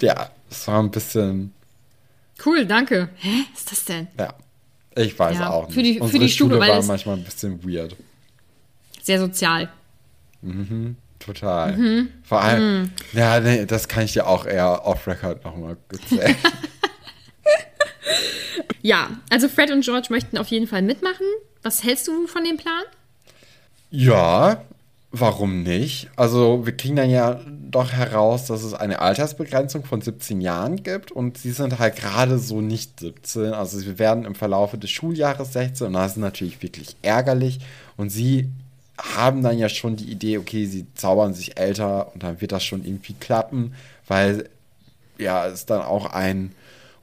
ja, es war ein bisschen, Cool, danke. Hä? Was ist das denn? ja, ich weiß Ja, auch nicht. für die- für Unsere die Schule, Schule war es- manchmal ein bisschen weird. Sehr sozial. Total. Mhm. Vor allem, ja, nee, das kann ich dir auch eher off-Record nochmal erzählen. [LAUGHS] Ja, also Fred und George möchten auf jeden Fall mitmachen. Was hältst du von dem Plan? ja, warum nicht? Also, wir kriegen dann ja doch heraus, dass es eine Altersbegrenzung von 17 Jahren gibt und sie sind halt gerade so nicht 17. Also, sie werden im Verlaufe des Schuljahres 16 und das ist natürlich wirklich ärgerlich. Und sie haben dann ja schon die Idee, okay, sie zaubern sich älter und dann wird das schon irgendwie klappen, weil ja, es dann auch einen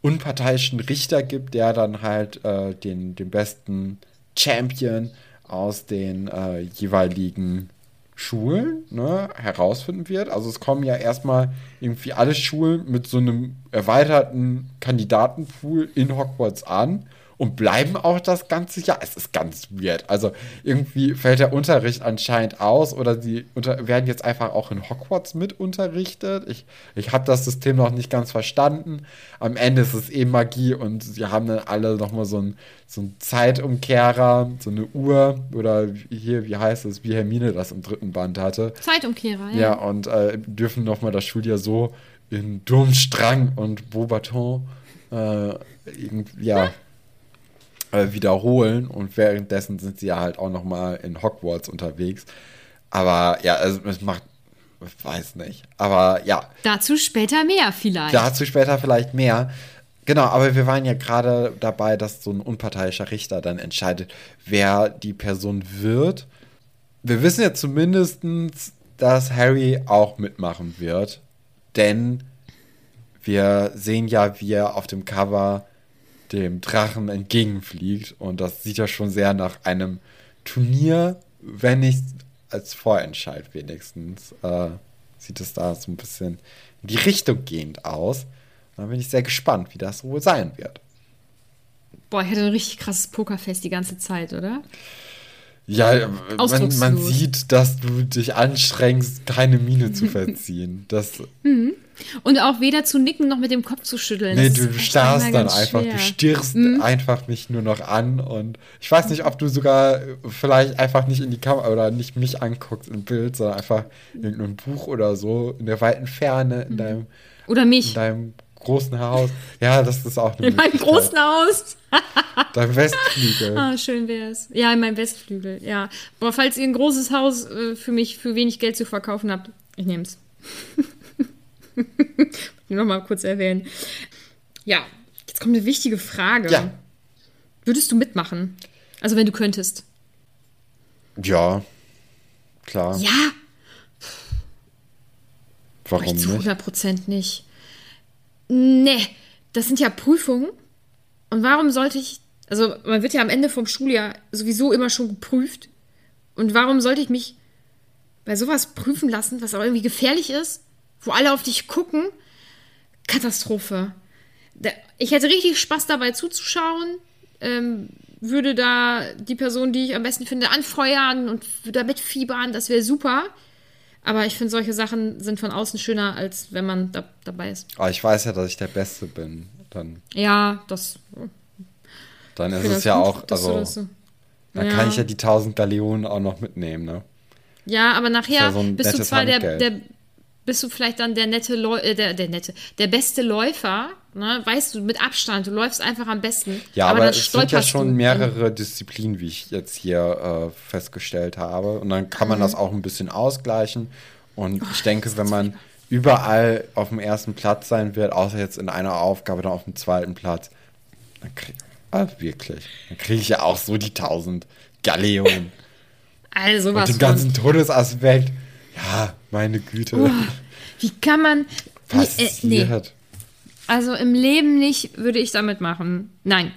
unparteiischen Richter gibt, der dann halt äh, den, den besten Champion aus den äh, jeweiligen Schulen ne, herausfinden wird. Also es kommen ja erstmal irgendwie alle Schulen mit so einem erweiterten Kandidatenpool in Hogwarts an und bleiben auch das ganze Jahr. Es ist ganz weird. Also irgendwie fällt der Unterricht anscheinend aus oder sie werden jetzt einfach auch in Hogwarts mit unterrichtet. Ich, ich habe das System noch nicht ganz verstanden. Am Ende ist es eh Magie und sie haben dann alle nochmal so einen so einen Zeitumkehrer, so eine Uhr oder hier, wie heißt es, wie Hermine das im dritten Band hatte. Zeitumkehrer, ja. Ja, und äh, dürfen nochmal das Schuljahr so in Durmstrang und Beaubaton äh, irgendwie, ja, äh, wiederholen. Und währenddessen sind sie ja halt auch nochmal in Hogwarts unterwegs. Aber ja, also es macht, ich weiß nicht. Aber ja, Dazu später mehr vielleicht. dazu später vielleicht mehr. Genau, aber wir waren ja gerade dabei, dass so ein unparteiischer Richter dann entscheidet, wer die Person wird. Wir wissen ja zumindest, dass Harry auch mitmachen wird. Denn wir sehen ja, wie er auf dem Cover dem Drachen entgegenfliegt. Und das sieht ja schon sehr nach einem Turnier, wenn nicht als Vorentscheid wenigstens. Äh, sieht es da so ein bisschen in die Richtung gehend aus. Da bin ich sehr gespannt, wie das wohl sein wird. Boah, ich hatte ein richtig krasses Pokerfest die ganze Zeit, oder? Ja, man, man Ausdruckslos. sieht, dass du dich anstrengst, keine Miene zu verziehen. Das, Und auch weder zu nicken noch mit dem Kopf zu schütteln. nee, du starrst dann einfach, schwer. Mhm. du stirrst einfach mich nur noch an und ich weiß nicht, ob du sogar vielleicht einfach nicht in die Kamera oder nicht mich anguckst im Bild, sondern einfach irgendein Buch oder so in der weiten Ferne Mhm. in deinem, Oder in mich. deinem großen Haus. Ja, das ist auch eine In meinem großen Haus. [LAUGHS] Dein Westflügel. Ah, schön wär's. Ja, in meinem Westflügel, ja. Aber falls ihr ein großes Haus äh, für mich für wenig Geld zu verkaufen habt, ich nehm's. [LAUGHS] [LAUGHS] Nur noch mal kurz erwähnen. Ja, jetzt kommt eine wichtige Frage. Ja. Würdest du mitmachen? Also wenn du könntest. Ja, klar. Ja, Warum ich zu nicht? 100 Prozent nicht. Nee, das sind ja Prüfungen. Und warum sollte ich, also man wird ja am Ende vom Schuljahr sowieso immer schon geprüft. Und warum sollte ich mich bei sowas prüfen lassen, was auch irgendwie gefährlich ist, wo alle auf dich gucken? Katastrophe. Ich hätte richtig Spaß dabei zuzuschauen, ähm, würde da die Person, die ich am besten finde, anfeuern und würde da mitfiebern, das wäre super. Aber ich finde, solche Sachen sind von außen schöner, als wenn man da, dabei ist. Aber ich weiß ja, dass ich der Beste bin. Dann, Ja, das. dann ist es ja gut, auch, also, das so- dann Ja. kann ich ja die 1000 Galeonen auch noch mitnehmen, ne? Ja, aber nachher ja so bist du zwar der, der, bist du vielleicht dann der nette, Läu äh, der, der nette, der beste Läufer, ne? Weißt du, mit Abstand, du läufst einfach am besten. Ja, aber, dann es sind ja schon mehrere Disziplinen, wie ich jetzt hier äh, festgestellt habe. Und dann kann man Mhm. das auch ein bisschen ausgleichen. Oh, Und ich denke, wenn man überall auf dem ersten Platz sein wird, außer jetzt in einer Aufgabe dann auf dem zweiten Platz, dann krieg, ah, wirklich, dann kriege ich ja auch so die 1000 Galeonen. [LAUGHS] Also Und was den ganzen Todesaspekt, ja, meine Güte, Wie kann man. passiert. Nee, äh, nee. Also im Leben nicht würde ich damit machen. Nein.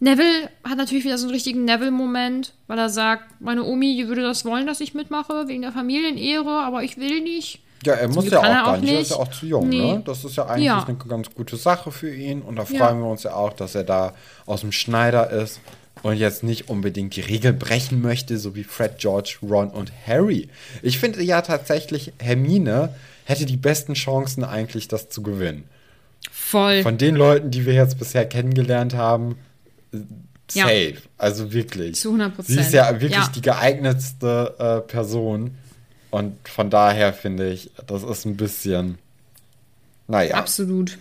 Neville hat natürlich wieder so einen richtigen Neville-Moment, weil er sagt, meine Omi die würde das wollen, dass ich mitmache, wegen der Familienehre, aber ich will nicht. Ja, er muss ja auch gar auch nicht, er ist ja nicht. auch zu jung, Nee. ne? Das ist ja eigentlich Ja. eine ganz gute Sache für ihn und da freuen Ja. wir uns ja auch, dass er da aus dem Schneider ist und jetzt nicht unbedingt die Regel brechen möchte, so wie Fred, George, Ron und Harry. Ich finde ja tatsächlich, Hermine hätte die besten Chancen eigentlich, das zu gewinnen. Voll. Von den Leuten, die wir jetzt bisher kennengelernt haben, äh, Ja. safe. Also wirklich. Zu 100%. Sie ist ja wirklich Ja. die geeignetste äh, Person. Und von daher finde ich, das ist ein bisschen. Naja. Absolut.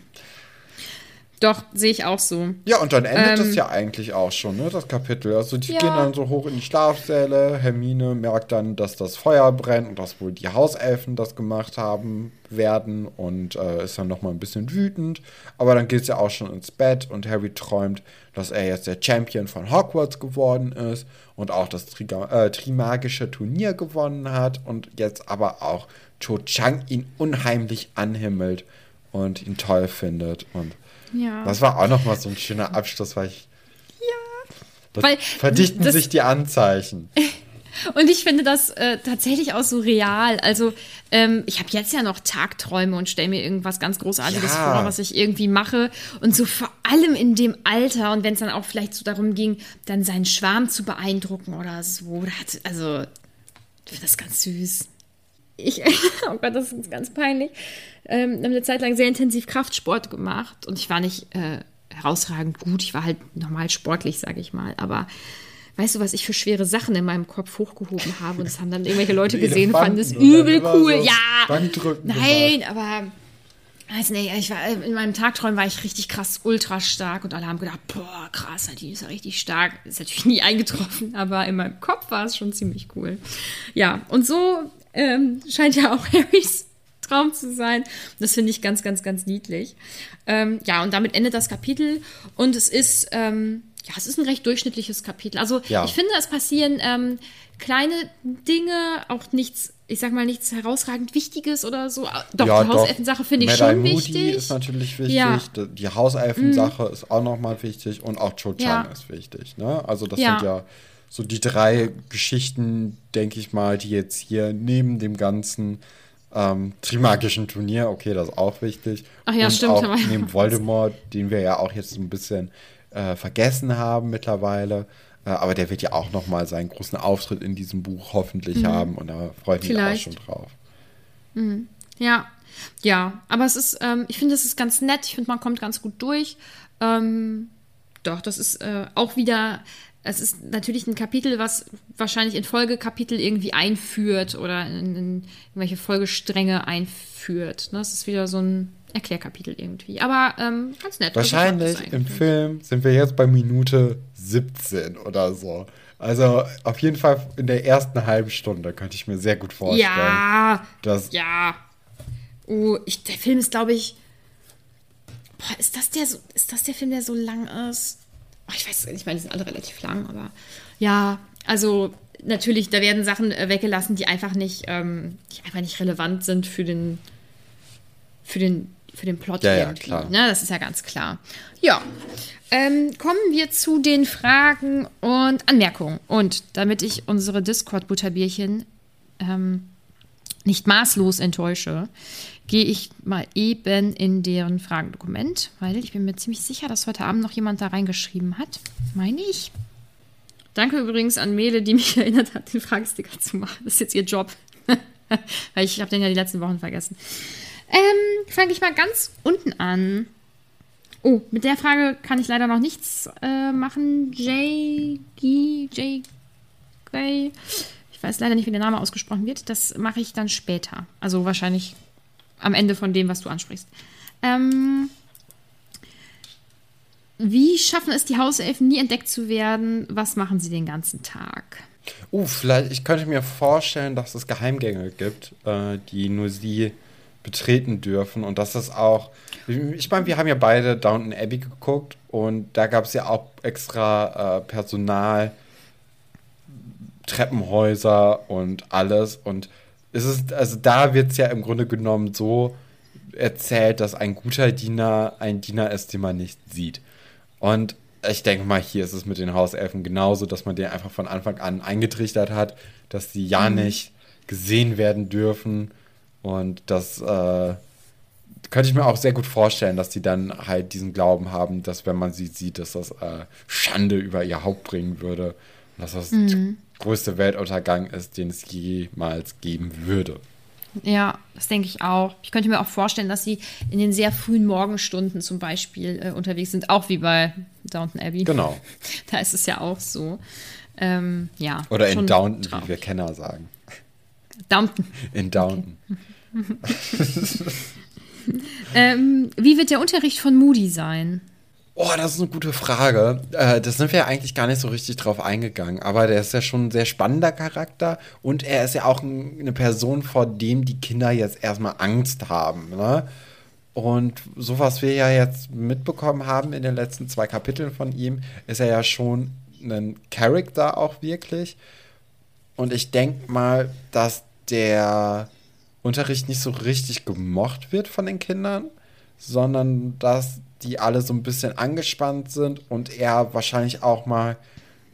Doch, sehe ich auch so. Ja, und dann endet Ähm, es ja eigentlich auch schon, ne, das Kapitel. Also die Ja. gehen dann so hoch in die Schlafsäle. Hermine merkt dann, dass das Feuer brennt und dass wohl die Hauselfen das gemacht haben werden und äh, ist dann nochmal ein bisschen wütend. Aber dann geht es ja auch schon ins Bett und Harry träumt, dass er jetzt der Champion von Hogwarts geworden ist und auch das Triga äh, Trimagische Turnier gewonnen hat und jetzt aber auch Cho Chang ihn unheimlich anhimmelt und ihn toll findet und Ja. das war auch nochmal so ein schöner Abschluss, weil ich. Ja. Weil verdichten das- sich die Anzeichen. [LAUGHS] Und ich finde das äh, tatsächlich auch so real. Also, ähm, ich habe jetzt ja noch Tagträume und stelle mir irgendwas ganz Großartiges Ja. vor, was ich irgendwie mache. Und so vor allem in dem Alter und wenn es dann auch vielleicht so darum ging, dann seinen Schwarm zu beeindrucken oder so. Also, ich finde das ganz süß. Ich, [LAUGHS] oh Gott, das ist ganz peinlich. Ähm, eine Zeit lang sehr intensiv Kraftsport gemacht und ich war nicht äh, herausragend gut. Ich war halt normal sportlich, sage ich mal. Aber weißt du, was ich für schwere Sachen in meinem Kopf hochgehoben habe? Und das haben dann irgendwelche Leute [LAUGHS] gesehen und fanden oder übel cool. so ja, nein, aber weiß nicht, ich war, in meinem Tagträumen war ich richtig krass ultra stark und alle haben gedacht, boah, krass, die ist ja richtig stark. Ist natürlich nie eingetroffen, [LAUGHS] aber in meinem Kopf war es schon ziemlich cool. Ja, und so ähm, scheint ja auch [LAUGHS] Harrys Traum zu sein. Das finde ich ganz, ganz, ganz niedlich. Ähm, ja, und damit endet das Kapitel und es ist, ähm, ja, es ist ein recht durchschnittliches Kapitel. Also Ja. ich finde, es passieren ähm, kleine Dinge, auch nichts, ich sag mal, nichts herausragend Wichtiges oder so. Doch, ja, die Hauselfen-Sache finde ich schon Moody wichtig. ist natürlich wichtig. Ja. Die Hauselfen-Sache ist auch nochmal wichtig und auch Cho Chang Ja. ist wichtig. Ne? Also das sind ja so die drei Geschichten, denke ich mal, die jetzt hier neben dem ganzen ähm, Trimagischen Turnier, okay, das ist auch wichtig. Ach ja, und stimmt, Auch neben. [LAUGHS] Voldemort, den wir ja auch jetzt so ein bisschen äh, vergessen haben mittlerweile. Äh, aber der wird ja auch nochmal seinen großen Auftritt in diesem Buch hoffentlich haben und da freue ich mich auch Mhm. Schon drauf. Ja, ja, aber es ist, ähm, ich finde, es ist ganz nett. Ich finde, man kommt ganz gut durch. Ähm, doch, das ist äh, auch wieder, es ist natürlich ein Kapitel, was wahrscheinlich in Folgekapitel irgendwie einführt oder in, in irgendwelche Folgestränge einführt. Ne? Das ist wieder so ein Erklärkapitel irgendwie. Aber ähm, ganz nett. Also Wahrscheinlich im. Film sind wir jetzt bei Minute 17 oder so. Also auf jeden Fall in der ersten halben Stunde könnte ich mir sehr gut vorstellen. Ja, dass, ja. Oh, ich, der Film ist, glaube ich. Boah, ist das der so, ist das der Film, der so lang ist? Oh, ich weiß es nicht, ich meine, die sind alle relativ lang, aber ja, also natürlich, da werden Sachen äh, weggelassen, die einfach nicht, ähm, die einfach nicht relevant sind für den, für den, für den Plot Ja, ja, klar. Ne? Das ist ja ganz klar. Ja. Ähm, kommen wir zu den Fragen und Anmerkungen. Und damit ich unsere Discord-Butterbierchen ähm, nicht maßlos enttäusche, gehe ich mal eben in deren Fragendokument, weil ich bin mir ziemlich sicher, dass heute Abend noch jemand da reingeschrieben hat. Meine ich. Danke übrigens an Mele, die mich [LAUGHS] erinnert hat, den Fragesticker zu machen. Das ist jetzt ihr Job. [LAUGHS] weil ich habe den ja die letzten Wochen vergessen. Ähm, fange ich mal ganz unten an. Oh, mit der Frage kann ich leider noch nichts äh, machen. J. G. Ich weiß leider nicht, wie der Name ausgesprochen wird. Das mache ich dann später. Also wahrscheinlich am Ende von dem, was du ansprichst. Ähm, wie schaffen es die Hauselfen, nie entdeckt zu werden? Was machen sie den ganzen Tag? uh, vielleicht, ich könnte mir vorstellen, dass es Geheimgänge gibt, äh, die nur sie betreten dürfen und dass es auch, ich meine, wir haben ja beide Downton Abbey geguckt und da gab es ja auch extra äh, Personal, Treppenhäuser und alles und es ist, also da wird es ja im Grunde genommen so erzählt, dass ein guter Diener ein Diener ist, den man nicht sieht. Und ich denke mal, hier ist es mit den Hauselfen genauso, dass man denen einfach von Anfang an eingetrichtert hat, dass sie ja nicht gesehen werden dürfen. Und das äh, könnte ich mir auch sehr gut vorstellen, dass die dann halt diesen Glauben haben, dass wenn man sie sieht, dass das äh, Schande über ihr Haupt bringen würde. Dass das der größte Weltuntergang ist, den es jemals geben würde. Ja, das denke ich auch. Ich könnte mir auch vorstellen, dass sie in den sehr frühen Morgenstunden zum Beispiel äh, unterwegs sind, auch wie bei Downton Abbey. Genau. [LAUGHS] Da ist es ja auch so. Ähm, ja. Oder in Downton, traurig. wie wir Kenner sagen. Downton. In Downton. [LAUGHS] Ähm, wie wird der Unterricht von Moody sein? Oh, das ist eine gute Frage. Äh, das sind wir ja eigentlich gar nicht so richtig drauf eingegangen. Aber der ist ja schon ein sehr spannender Charakter und er ist ja auch ein, eine Person, vor dem die Kinder jetzt erstmal Angst haben. Ne? Und so was wir ja jetzt mitbekommen haben in den letzten zwei Kapiteln von ihm, ist er ja schon ein Charakter auch wirklich. Und ich denke mal, dass der Unterricht nicht so richtig gemocht wird von den Kindern, sondern dass die alle so ein bisschen angespannt sind und er wahrscheinlich auch mal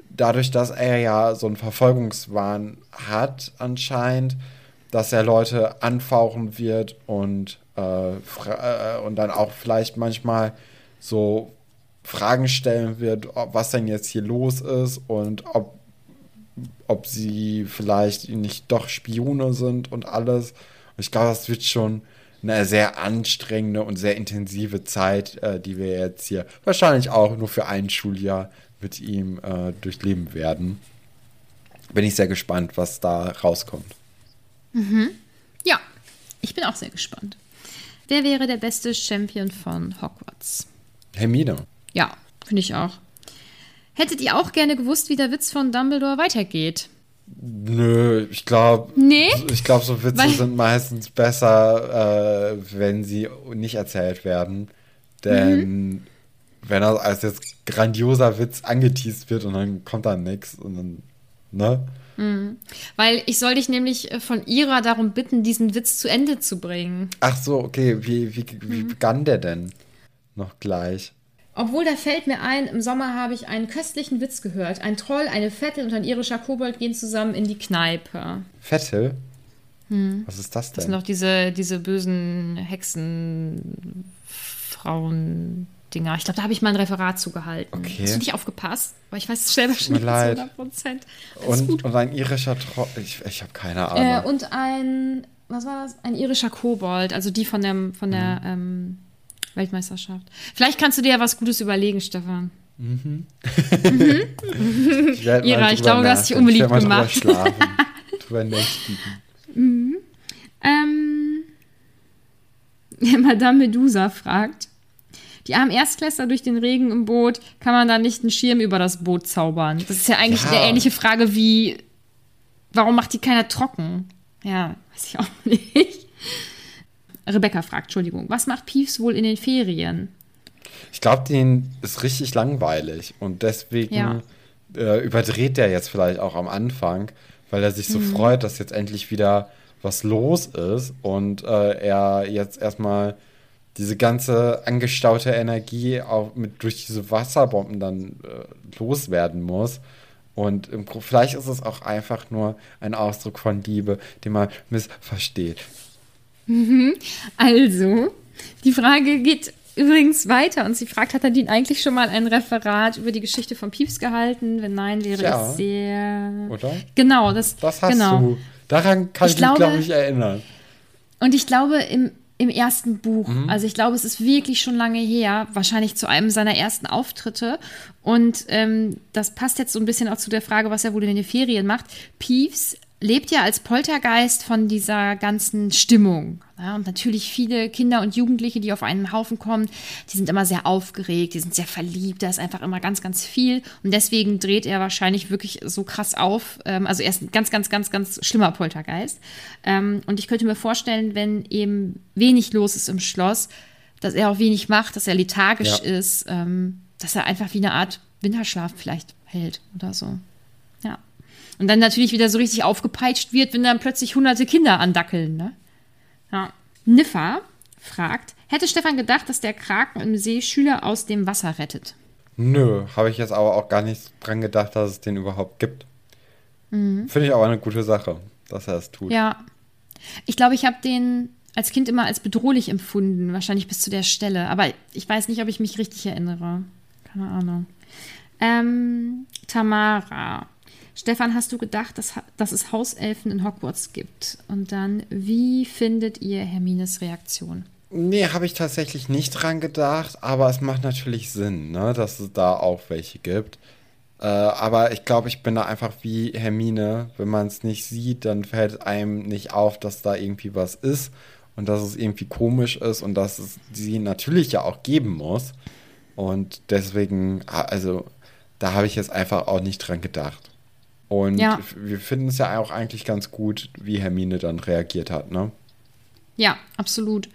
dadurch, dass er ja so einen Verfolgungswahn hat anscheinend, dass er Leute anfauchen wird und, äh, äh, und dann auch vielleicht manchmal so Fragen stellen wird, ob, was denn jetzt hier los ist und ob, ob sie vielleicht nicht doch Spione sind und alles. Und ich glaube, das wird schon eine sehr anstrengende und sehr intensive Zeit, äh, die wir jetzt hier wahrscheinlich auch nur für ein Schuljahr mit ihm äh, durchleben werden. Bin ich sehr gespannt, was da rauskommt. Ja, ich bin auch sehr gespannt. Wer wäre der beste Champion von Hogwarts? Hermine. Ja, finde ich auch. Hättet ihr auch gerne gewusst, wie der Witz von Dumbledore weitergeht? Nö, ich glaube, Nee? ich glaube, so Witze Weil- sind meistens besser, äh, wenn sie nicht erzählt werden. Denn Mhm. wenn er als jetzt grandioser Witz angeteased wird und dann kommt da nichts und dann, ne? Weil ich soll dich nämlich äh, von Ira darum bitten, diesen Witz zu Ende zu bringen. Ach so, okay, wie, wie, wie Mhm. begann der denn? Noch gleich. Obwohl, da fällt mir ein, im Sommer habe ich einen köstlichen Witz gehört. Ein Troll, eine Vettel und ein irischer Kobold gehen zusammen in die Kneipe. Vettel? Was ist das Hm. Das denn? sind doch diese, diese bösen Hexen, Frauen-Dinger. Ich glaube, da habe ich mal ein Referat zugehalten. Okay. Hast du nicht aufgepasst? Aber ich weiß es selber schon nicht zu 100 Prozent. Und, und ein irischer Troll. Ich, ich habe keine Äh, Ahnung. und ein, was war das? Ein irischer Kobold, also die von, dem, von der Mhm. ähm, Weltmeisterschaft. Vielleicht kannst du dir ja was Gutes überlegen, Stefan. ich werd mal Ira, ich glaube, du hast dich. Ich unbeliebt gemacht. [LAUGHS] Drüber schlafen. drüber nächtigen. Ähm, [LAUGHS] Madame Medusa fragt, die armen Erstklässler durch den Regen im Boot, kann man da nicht einen Schirm über das Boot zaubern? Das ist ja eigentlich Ja. eine ähnliche Frage wie, warum macht die keiner trocken? Ja, weiß ich auch nicht. Rebecca fragt, Entschuldigung, was macht Peeves wohl in den Ferien? Ich glaube, den ist richtig langweilig und deswegen Ja. äh, überdreht der jetzt vielleicht auch am Anfang, weil er sich so Mhm. freut, dass jetzt endlich wieder was los ist und äh, er jetzt erstmal diese ganze angestaute Energie auch mit durch diese Wasserbomben dann äh, loswerden muss. Und im, vielleicht ist es auch einfach nur ein Ausdruck von Liebe, den man missversteht. Also, die Frage geht übrigens weiter und sie fragt, hat er den eigentlich schon mal ein Referat über die Geschichte von Pieps gehalten? Wenn nein, wäre Ja. ich sehr... Oder? Genau, das, Das hast genau. du. Daran kann Ich ich, mich, glaube- glaube ich, erinnern. Und ich glaube, im, im ersten Buch, Mhm. also ich glaube, es ist wirklich schon lange her, wahrscheinlich zu einem seiner ersten Auftritte. Und ähm, das passt jetzt so ein bisschen auch zu der Frage, was er wohl in den Ferien macht. Peeves lebt ja als Poltergeist von dieser ganzen Stimmung. Ja, und natürlich viele Kinder und Jugendliche, die auf einen Haufen kommen, die sind immer sehr aufgeregt, die sind sehr verliebt, da ist einfach immer ganz, ganz viel. Und deswegen dreht er wahrscheinlich wirklich so krass auf. Ähm, also er ist ein ganz, ganz, ganz, ganz schlimmer Poltergeist. Ähm, und ich könnte mir vorstellen, wenn eben wenig los ist im Schloss, dass er auch wenig macht, dass er lethargisch Ja. ist, ähm, dass er einfach wie eine Art Winterschlaf vielleicht hält oder so. Und dann natürlich wieder so richtig aufgepeitscht wird, wenn dann plötzlich hunderte Kinder andackeln, ne? Ja. Niffa fragt, hätte Stefan gedacht, dass der Kraken im See Schüler aus dem Wasser rettet? Nö, habe ich jetzt aber auch gar nicht dran gedacht, dass es den überhaupt gibt. Finde ich aber eine gute Sache, dass er es tut. Mhm. Ja. Ich glaube, ich habe den als Kind immer als bedrohlich empfunden, wahrscheinlich bis zu der Stelle. Aber ich weiß nicht, ob ich mich richtig erinnere. Keine Ahnung. Ähm, Tamara. Stefan, hast du gedacht, dass, dass es Hauselfen in Hogwarts gibt? Und dann, wie findet ihr Hermines Reaktion? Nee, habe ich tatsächlich nicht dran gedacht, aber es macht natürlich Sinn, ne, dass es da auch welche gibt. Äh, aber ich glaube, ich bin da einfach wie Hermine. Wenn man es nicht sieht, dann fällt einem nicht auf, dass da irgendwie was ist und dass es irgendwie komisch ist und dass es sie natürlich ja auch geben muss. Und deswegen, also da habe ich jetzt einfach auch nicht dran gedacht. Und Ja. wir finden es ja auch eigentlich ganz gut, wie Hermine dann reagiert hat, ne? Ja, absolut.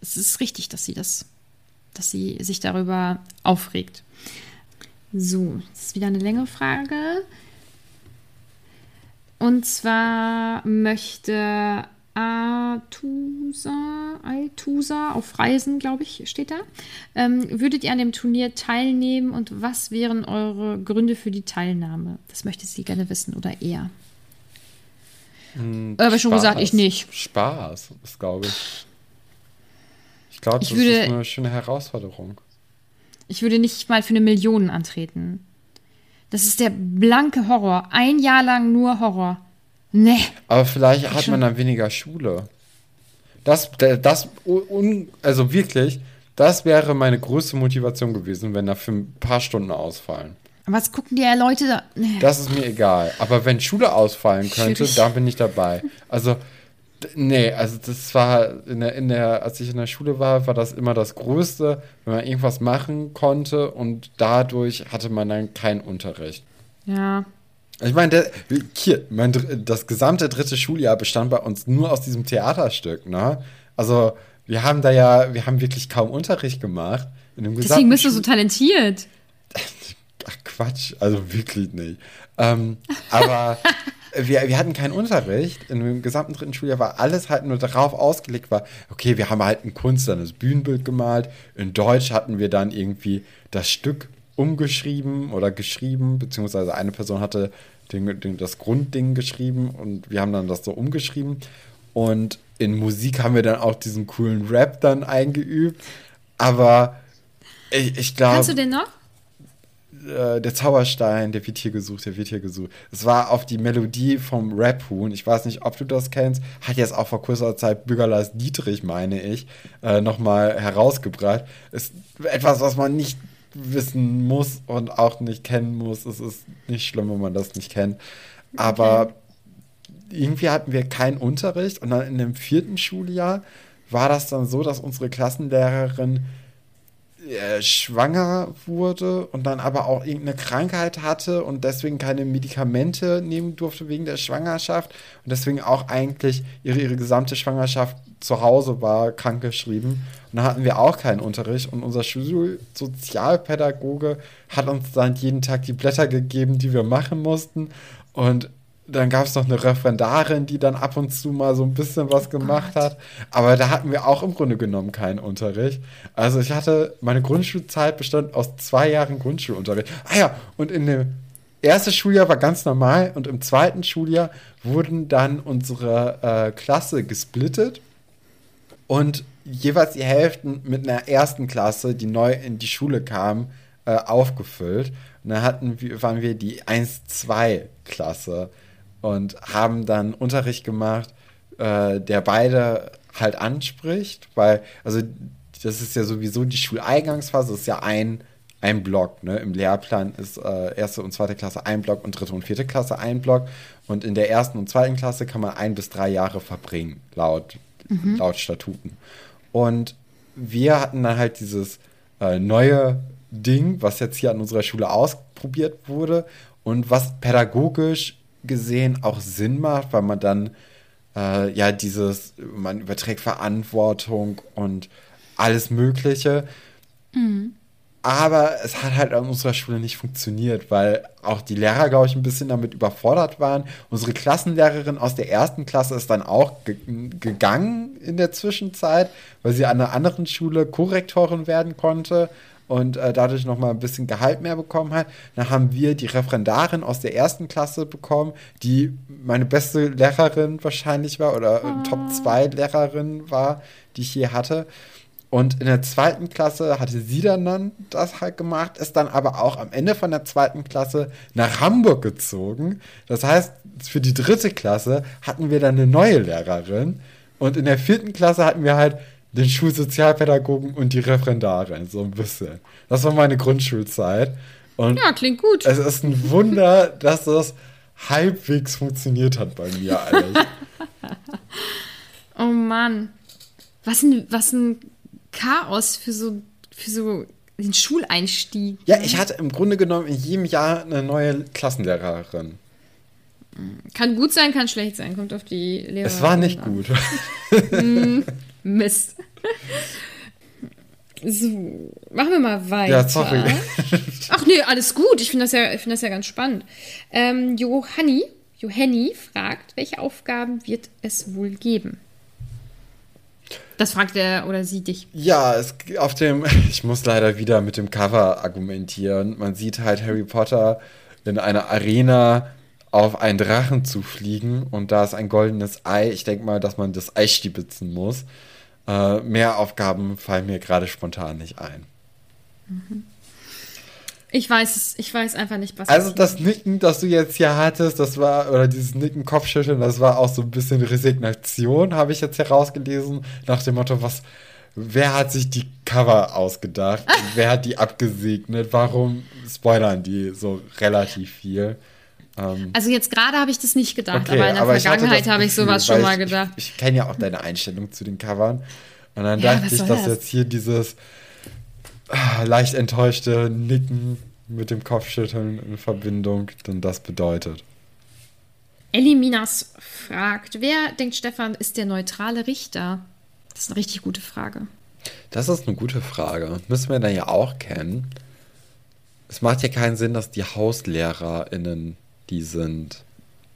Es ist richtig, dass sie das, dass sie sich darüber aufregt. So, das ist wieder eine längere Frage. Und zwar möchte Atusa, Altusa auf Reisen, glaube ich, steht da. Ähm, würdet ihr an dem Turnier teilnehmen und was wären eure Gründe für die Teilnahme? Das möchte sie gerne wissen oder eher. Aber schon gesagt, ich nicht. Spaß, ist, glaube ich. Ich glaube, das würde- ist eine schöne Herausforderung. Ich würde nicht mal für eine Million antreten. Das ist der blanke Horror. Ein Jahr lang nur Horror. Nee. Aber vielleicht hat man dann weniger Schule. Das, das, un, also wirklich, das wäre meine größte Motivation gewesen, wenn da für ein paar Stunden ausfallen. Aber was gucken die ja Leute da? Nee. Das ist mir egal. Aber wenn Schule ausfallen könnte, da bin ich dabei. Also, Nee, also das war in der, in der, als ich in der Schule war, war das immer das Größte, wenn man irgendwas machen konnte und dadurch hatte man dann keinen Unterricht. Ja. Ich meine, der, hier, mein, das gesamte dritte Schuljahr bestand bei uns nur aus diesem Theaterstück, ne? Also, wir haben da ja, wir haben wirklich kaum Unterricht gemacht. Deswegen bist du so talentiert. [LAUGHS] Ach Quatsch, also wirklich nicht. Ähm, aber [LAUGHS] wir, wir hatten keinen Unterricht. In dem gesamten dritten Schuljahr war alles halt nur darauf ausgelegt, war, okay, wir haben halt in Kunst dann das Bühnenbild gemalt. In Deutsch hatten wir dann irgendwie das Stück umgeschrieben oder geschrieben, beziehungsweise eine Person hatte den, den, das Grundding geschrieben und wir haben dann das so umgeschrieben. Und in Musik haben wir dann auch diesen coolen Rap dann eingeübt. Aber ich, ich glaube Kannst du den noch? äh, der Zauberstein, der wird hier gesucht, der wird hier gesucht. Es war auf die Melodie vom Rap-Huhn. Ich weiß nicht, ob du das kennst. Hat jetzt auch vor kurzer Zeit Bürgerleis Dietrich, meine ich, äh, nochmal herausgebracht. Ist etwas, was man nicht wissen muss und auch nicht kennen muss. Es ist nicht schlimm, wenn man das nicht kennt. Aber irgendwie hatten wir keinen Unterricht und dann in dem vierten Schuljahr war das dann so, dass unsere Klassenlehrerin äh, schwanger wurde und dann aber auch irgendeine Krankheit hatte und deswegen keine Medikamente nehmen durfte wegen der Schwangerschaft und deswegen auch eigentlich ihre, ihre gesamte Schwangerschaft zu Hause war, krankgeschrieben. Und da hatten wir auch keinen Unterricht und unser Schulsozialpädagoge hat uns dann jeden Tag die Blätter gegeben, die wir machen mussten und dann gab es noch eine Referendarin, die dann ab und zu mal so ein bisschen was gemacht hat. Aber da hatten wir auch im Grunde genommen keinen Unterricht. Also ich hatte, meine Grundschulzeit bestand aus zwei Jahren Grundschulunterricht. Ah ja, und in dem ersten Schuljahr war ganz normal und im zweiten Schuljahr wurden dann unsere äh, Klasse gesplittet und jeweils die Hälften mit einer ersten Klasse, die neu in die Schule kam, äh, aufgefüllt. Und dann hatten wir, waren wir die 1-2-Klasse und haben dann Unterricht gemacht, äh, der beide halt anspricht, weil, also das ist ja sowieso die Schuleingangsphase, das ist ja ein, ein Block. Ne? Im Lehrplan ist äh, erste und zweite Klasse ein Block und dritte und vierte Klasse ein Block. Und in der ersten und zweiten Klasse kann man ein bis drei Jahre verbringen, laut, laut Statuten. Und wir hatten dann halt dieses äh, neue Ding, was jetzt hier an unserer Schule ausprobiert wurde und was pädagogisch gesehen auch Sinn macht, weil man dann äh, ja dieses, man überträgt Verantwortung und alles Mögliche. Aber es hat halt an unserer Schule nicht funktioniert, weil auch die Lehrer, glaube ich, ein bisschen damit überfordert waren. Unsere Klassenlehrerin aus der ersten Klasse ist dann auch ge gegangen in der Zwischenzeit, weil sie an einer anderen Schule Korrektorin werden konnte und äh, dadurch noch mal ein bisschen Gehalt mehr bekommen hat. Dann haben wir die Referendarin aus der ersten Klasse bekommen, die meine beste Lehrerin wahrscheinlich war oder äh, Top 2 Lehrerin war, die ich je hatte. Und in der zweiten Klasse hatte sie dann, dann das halt gemacht, ist dann aber auch am Ende von der zweiten Klasse nach Hamburg gezogen. Das heißt, für die dritte Klasse hatten wir dann eine neue Lehrerin. Und in der vierten Klasse hatten wir halt den Schulsozialpädagogen und die Referendarin, so ein bisschen. Das war meine Grundschulzeit. Und Ja, klingt gut. es ist ein Wunder, [LAUGHS] dass das halbwegs funktioniert hat bei mir alles. [LAUGHS] Oh Mann. Was ein, was ein Chaos für so, für so den Schuleinstieg. Ja, ich hatte im Grunde genommen in jedem Jahr eine neue Klassenlehrerin. Kann gut sein, kann schlecht sein. Kommt auf die Lehrer. Es war nicht an. gut. [LAUGHS] Mist. So, machen wir mal weiter. Ja, sorry. [LAUGHS] Ach nee, alles gut. Ich finde das, ja, ich find das ja ganz spannend. Ähm, Johanni, Johanni fragt, welche Aufgaben wird es wohl geben? Das fragt er oder sie dich. Ja, es, auf dem, [LAUGHS] ich muss leider wieder mit dem Cover argumentieren. Man sieht halt Harry Potter in einer Arena auf einen Drachen zu fliegen und da ist ein goldenes Ei. Ich denke mal, dass man das Ei stibitzen muss. Äh, mehr Aufgaben fallen mir gerade spontan nicht ein. Ich weiß es, ich weiß einfach nicht, was Also das Nicken, das du jetzt hier hattest, das war, oder dieses Nicken, Kopfschütteln, das war auch so ein bisschen Resignation, habe ich jetzt herausgelesen, nach dem Motto, was, wer hat sich die Cover ausgedacht? [LAUGHS] wer hat die abgesegnet? Warum spoilern die so relativ viel? Ähm, Also jetzt gerade habe ich das nicht gedacht, okay, aber in der aber ich Vergangenheit habe ich sowas schon mal ich, gedacht. Ich, ich kenne ja auch deine Einstellung zu den Covern. Und dann Ja, dachte ich, dass das? jetzt hier dieses leicht enttäuschte Nicken mit dem Kopfschütteln in Verbindung dann das bedeutet. Ellie Minas fragt, wer denkt Stefan ist der neutrale Richter? Das ist eine richtig gute Frage. Das ist eine gute Frage. Müssen wir dann ja auch kennen. Es macht ja keinen Sinn, dass die HauslehrerInnen die sind.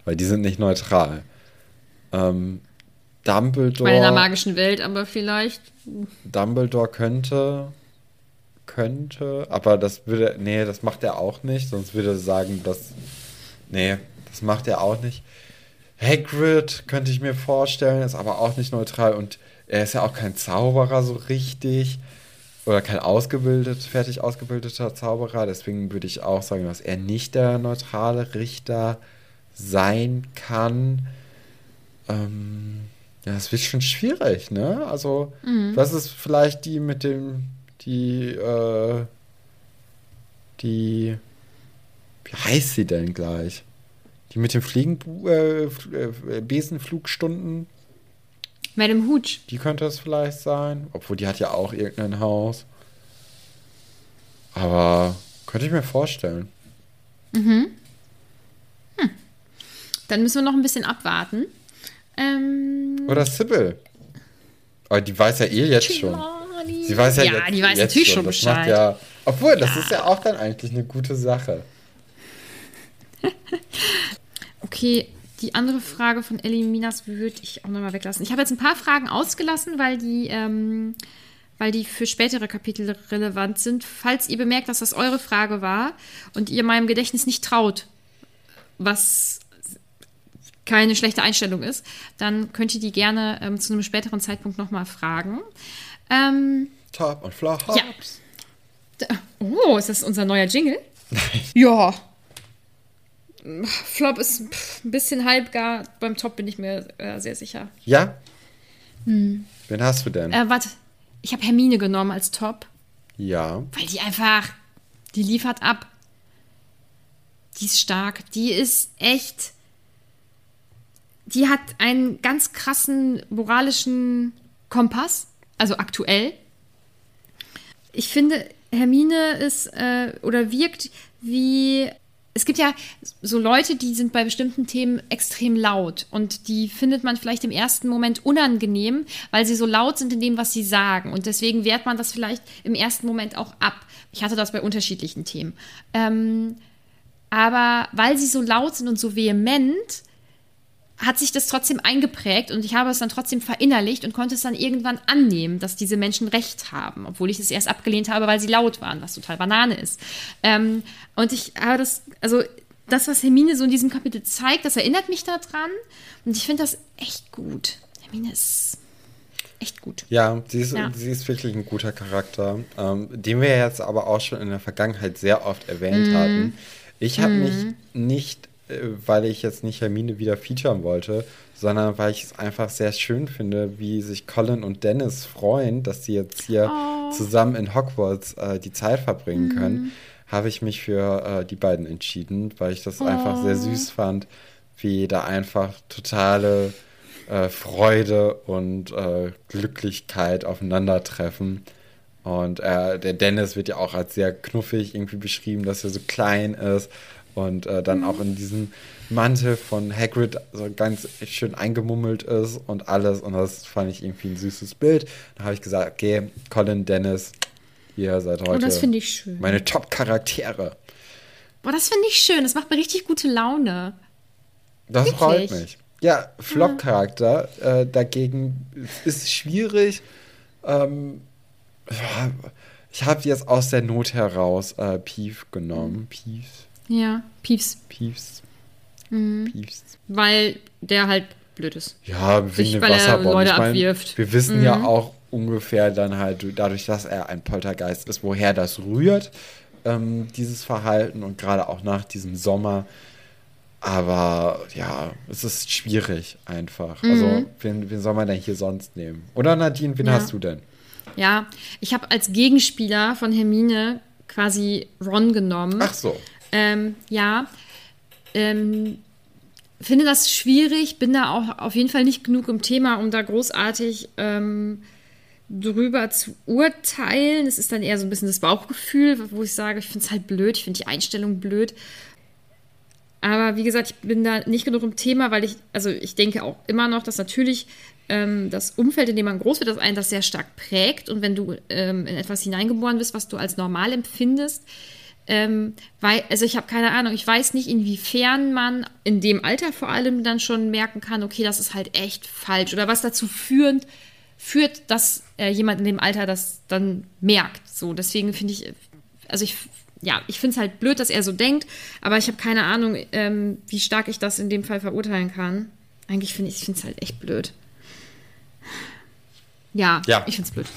Weil die sind nicht neutral. Ähm, Ich meine, in der Dumbledore, magischen Welt, aber vielleicht. Dumbledore könnte, könnte, aber das würde, nee, das macht er auch nicht. Sonst würde er sagen, dass, nee, das macht er auch nicht. Hagrid könnte ich mir vorstellen, ist aber auch nicht neutral und er ist ja auch kein Zauberer so richtig oder kein ausgebildet, fertig ausgebildeter Zauberer. Deswegen würde ich auch sagen, dass er nicht der neutrale Richter sein kann. Ähm, ja, es wird schon schwierig, ne? Also, das ist vielleicht die mit dem, die, äh, die, wie heißt sie denn gleich? Die mit den Fliegen, äh, äh, Besenflugstunden, Madame Hooch. die könnte es vielleicht sein. Obwohl, die hat ja auch irgendein Haus. Aber könnte ich mir vorstellen. Dann müssen wir noch ein bisschen abwarten. Ähm, Oder Sybil. Aber die weiß ja eh jetzt schon. Sie weiß ja, Ja, jetzt, die weiß jetzt natürlich schon Das Bescheid. macht ja, obwohl, das ist ja auch dann eigentlich eine gute Sache. [LAUGHS] Okay, die andere Frage von Ellie Minas würde ich auch nochmal weglassen. Ich habe jetzt ein paar Fragen ausgelassen, weil die, ähm, weil die für spätere Kapitel relevant sind. Falls ihr bemerkt, dass das eure Frage war und ihr meinem Gedächtnis nicht traut, was keine schlechte Einstellung ist, dann könnt ihr die gerne ähm, zu einem späteren Zeitpunkt nochmal fragen. Ähm, Top und Flops. Ja. Oh, ist das unser neuer Jingle? [LAUGHS] ja. Flop ist pff, ein bisschen halbgar. Beim Top bin ich mir äh, sehr sicher. Ja? Wen hast du denn? Äh, warte. Ich habe Hermine genommen als Top, ja. weil die einfach, die liefert ab. Die ist stark. Die ist echt. Die hat einen ganz krassen moralischen Kompass, also aktuell. Ich finde, Hermine ist äh, oder wirkt wie. Es gibt ja so Leute, die sind bei bestimmten Themen extrem laut und die findet man vielleicht im ersten Moment unangenehm, weil sie so laut sind in dem, was sie sagen. Und deswegen wehrt man das vielleicht im ersten Moment auch ab. Ich hatte das bei unterschiedlichen Themen. Ähm, aber weil sie so laut sind und so vehement, hat sich das trotzdem eingeprägt und ich habe es dann trotzdem verinnerlicht und konnte es dann irgendwann annehmen, dass diese Menschen Recht haben, obwohl ich es erst abgelehnt habe, weil sie laut waren, was total Banane ist. Ähm, und ich habe das, also das, was Hermine so in diesem Kapitel zeigt, das erinnert mich daran und ich finde das echt gut. Hermine ist echt gut. Ja, sie ist, Ja. sie ist wirklich ein guter Charakter, ähm, den wir jetzt aber auch schon in der Vergangenheit sehr oft erwähnt Mhm. hatten. Ich habe mich nicht, weil ich jetzt nicht Hermine wieder featuren wollte, sondern weil ich es einfach sehr schön finde, wie sich Colin und Dennis freuen, dass sie jetzt hier Oh. zusammen in Hogwarts äh, die Zeit verbringen Mhm. können, habe ich mich für äh, die beiden entschieden, weil ich das einfach Oh. sehr süß fand, wie da einfach totale äh, Freude und äh, Glücklichkeit aufeinandertreffen. Und äh, der Dennis wird ja auch als sehr knuffig irgendwie beschrieben, dass er so klein ist und äh, dann auch in diesem Mantel von Hagrid so ganz schön eingemummelt ist und alles. Und das fand ich irgendwie ein süßes Bild. Da habe ich gesagt, okay, Colin, Dennis, ihr seid heute Oh, das finde ich schön. meine Top-Charaktere. Boah, das finde ich schön. Das macht mir richtig gute Laune. Das Wirklich? freut mich. Ja, Flop-Charakter äh, dagegen ist schwierig. Ähm, ja, ich habe jetzt aus der Not heraus äh, Pief genommen. Piefs, Ja, Piefs. Piefs, Mhm. Piefs. Weil der halt blöd ist. Ja, wegen Sich, dem weil er Wasserbomb. Leute ich mein, abwirft. wir wissen ja Mhm. auch ungefähr dann halt, dadurch, dass er ein Poltergeist ist, woher das rührt, ähm, dieses Verhalten und gerade auch nach diesem Sommer. Aber ja, es ist schwierig einfach. Also, wen, wen soll man denn hier sonst nehmen? Oder Nadine, wen Mhm. Ja. hast du denn? Ja, ich habe als Gegenspieler von Hermine quasi Ron genommen. Ach so. Ähm, ja, Ähm, finde das schwierig, bin da auch auf jeden Fall nicht genug im Thema, um da großartig ähm, drüber zu urteilen. Es ist dann eher so ein bisschen das Bauchgefühl, wo ich sage, ich finde es halt blöd, ich finde die Einstellung blöd. Aber wie gesagt, ich bin da nicht genug im Thema, weil ich, also ich denke auch immer noch, dass natürlich ähm, das Umfeld, in dem man groß wird, das einen das sehr stark prägt. Und wenn du ähm, in etwas hineingeboren bist, was du als normal empfindest, ähm, weil, also ich habe keine Ahnung, ich weiß nicht, inwiefern man in dem Alter vor allem dann schon merken kann, okay, das ist halt echt falsch oder was dazu führend, führt, dass äh, jemand in dem Alter das dann merkt. So, deswegen finde ich, also ich, ja, ich finde es halt blöd, dass er so denkt, aber ich habe keine Ahnung, ähm, wie stark ich das in dem Fall verurteilen kann. Eigentlich finde ich es halt echt blöd. Ja, Ja. ich finde es blöd. [LAUGHS]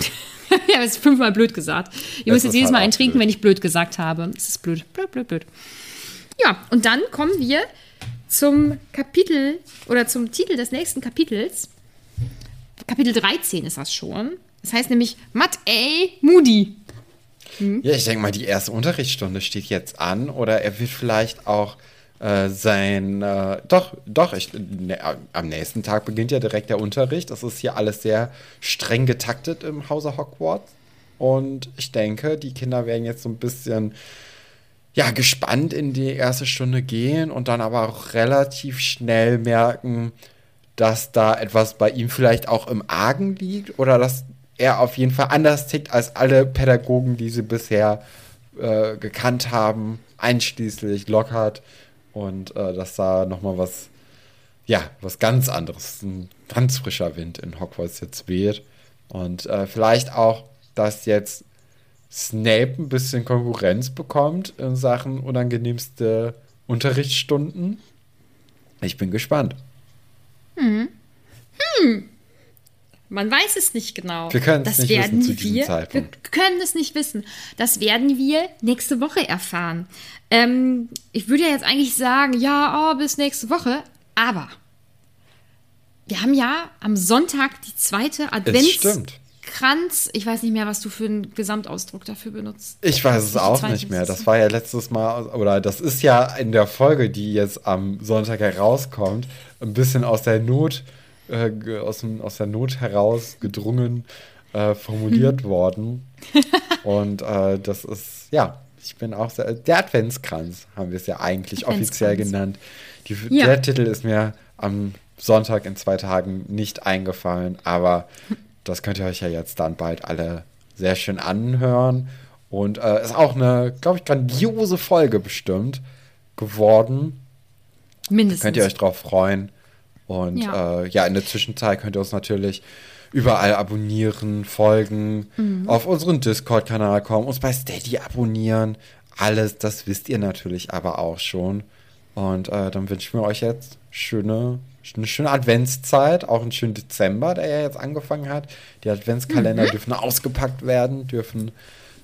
ich habe es fünfmal blöd gesagt. Ihr Das müsst jetzt ist jedes halt Mal einen trinken, blöd. wenn ich blöd gesagt habe. Es ist blöd. Blöd, blöd, blöd. Ja, und dann kommen wir zum Kapitel oder zum Titel des nächsten Kapitels. Kapitel 13 ist das schon. Das heißt nämlich Matt A. Moody. Ja, ich denke mal, die erste Unterrichtsstunde steht jetzt an oder er wird vielleicht auch äh, sein. Äh, doch, doch, ich, ne, am nächsten Tag beginnt ja direkt der Unterricht. Das ist hier alles sehr streng getaktet im Hause Hogwarts. Und ich denke, die Kinder werden jetzt so ein bisschen ja, gespannt in die erste Stunde gehen und dann aber auch relativ schnell merken, dass da etwas bei ihm vielleicht auch im Argen liegt oder dass er auf jeden Fall anders tickt als alle Pädagogen, die sie bisher äh, gekannt haben, einschließlich Lockhart und äh, dass da nochmal was, ja, was ganz anderes, ein ganz frischer Wind in Hogwarts jetzt weht und äh, vielleicht auch, dass jetzt Snape ein bisschen Konkurrenz bekommt in Sachen unangenehmste Unterrichtsstunden. Ich bin gespannt. Man weiß es nicht genau. Wir können es nicht wissen zu diesem wir, Zeitpunkt. Wir können es nicht wissen. Das werden wir nächste Woche erfahren. Ähm, ich würde ja jetzt eigentlich sagen, ja, oh, bis nächste Woche. Aber wir haben ja am Sonntag die zweite. Adventskranz. Ich weiß nicht mehr, was du für einen Gesamtausdruck dafür benutzt. Ich weiß es auch nicht mehr. Das war ja letztes Mal, oder das ist ja in der Folge, die jetzt am Sonntag herauskommt, ein bisschen aus der Not, äh, aus, dem, aus der Not heraus gedrungen äh, formuliert worden. [LAUGHS] Und äh, das ist, ja, ich bin auch sehr, der Adventskranz haben wir es ja eigentlich offiziell genannt. Die, Ja. Der Titel ist mir am Sonntag in zwei Tagen nicht eingefallen, aber [LAUGHS] das könnt ihr euch ja jetzt dann bald alle sehr schön anhören. Und äh, ist auch eine, glaube ich, grandiose Folge bestimmt geworden. Mindestens. Könnt ihr euch drauf freuen. Und Ja. äh, ja in der Zwischenzeit könnt ihr uns natürlich überall abonnieren, folgen, Mhm. auf unseren Discord-Kanal kommen, uns bei Steady abonnieren. Alles, das wisst ihr natürlich aber auch schon. Und äh, dann wünschen wir euch jetzt schöne, eine schöne Adventszeit, auch einen schönen Dezember, der ja jetzt angefangen hat. Die Adventskalender Mhm. dürfen ausgepackt werden, dürfen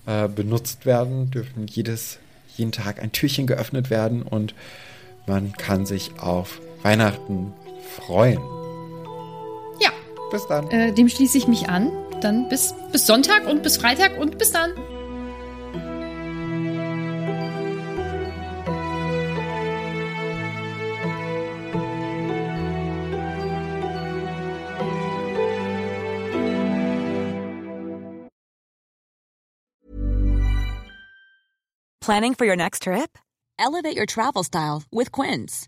äh, benutzt werden, dürfen jedes, jeden Tag ein Türchen geöffnet werden und man kann sich auf Weihnachten freuen. Ja, Bis dann. äh, dem schließe ich mich an. Dann bis, bis Sonntag und bis Freitag und bis dann. Planning for your next trip? Elevate your travel style with Quince.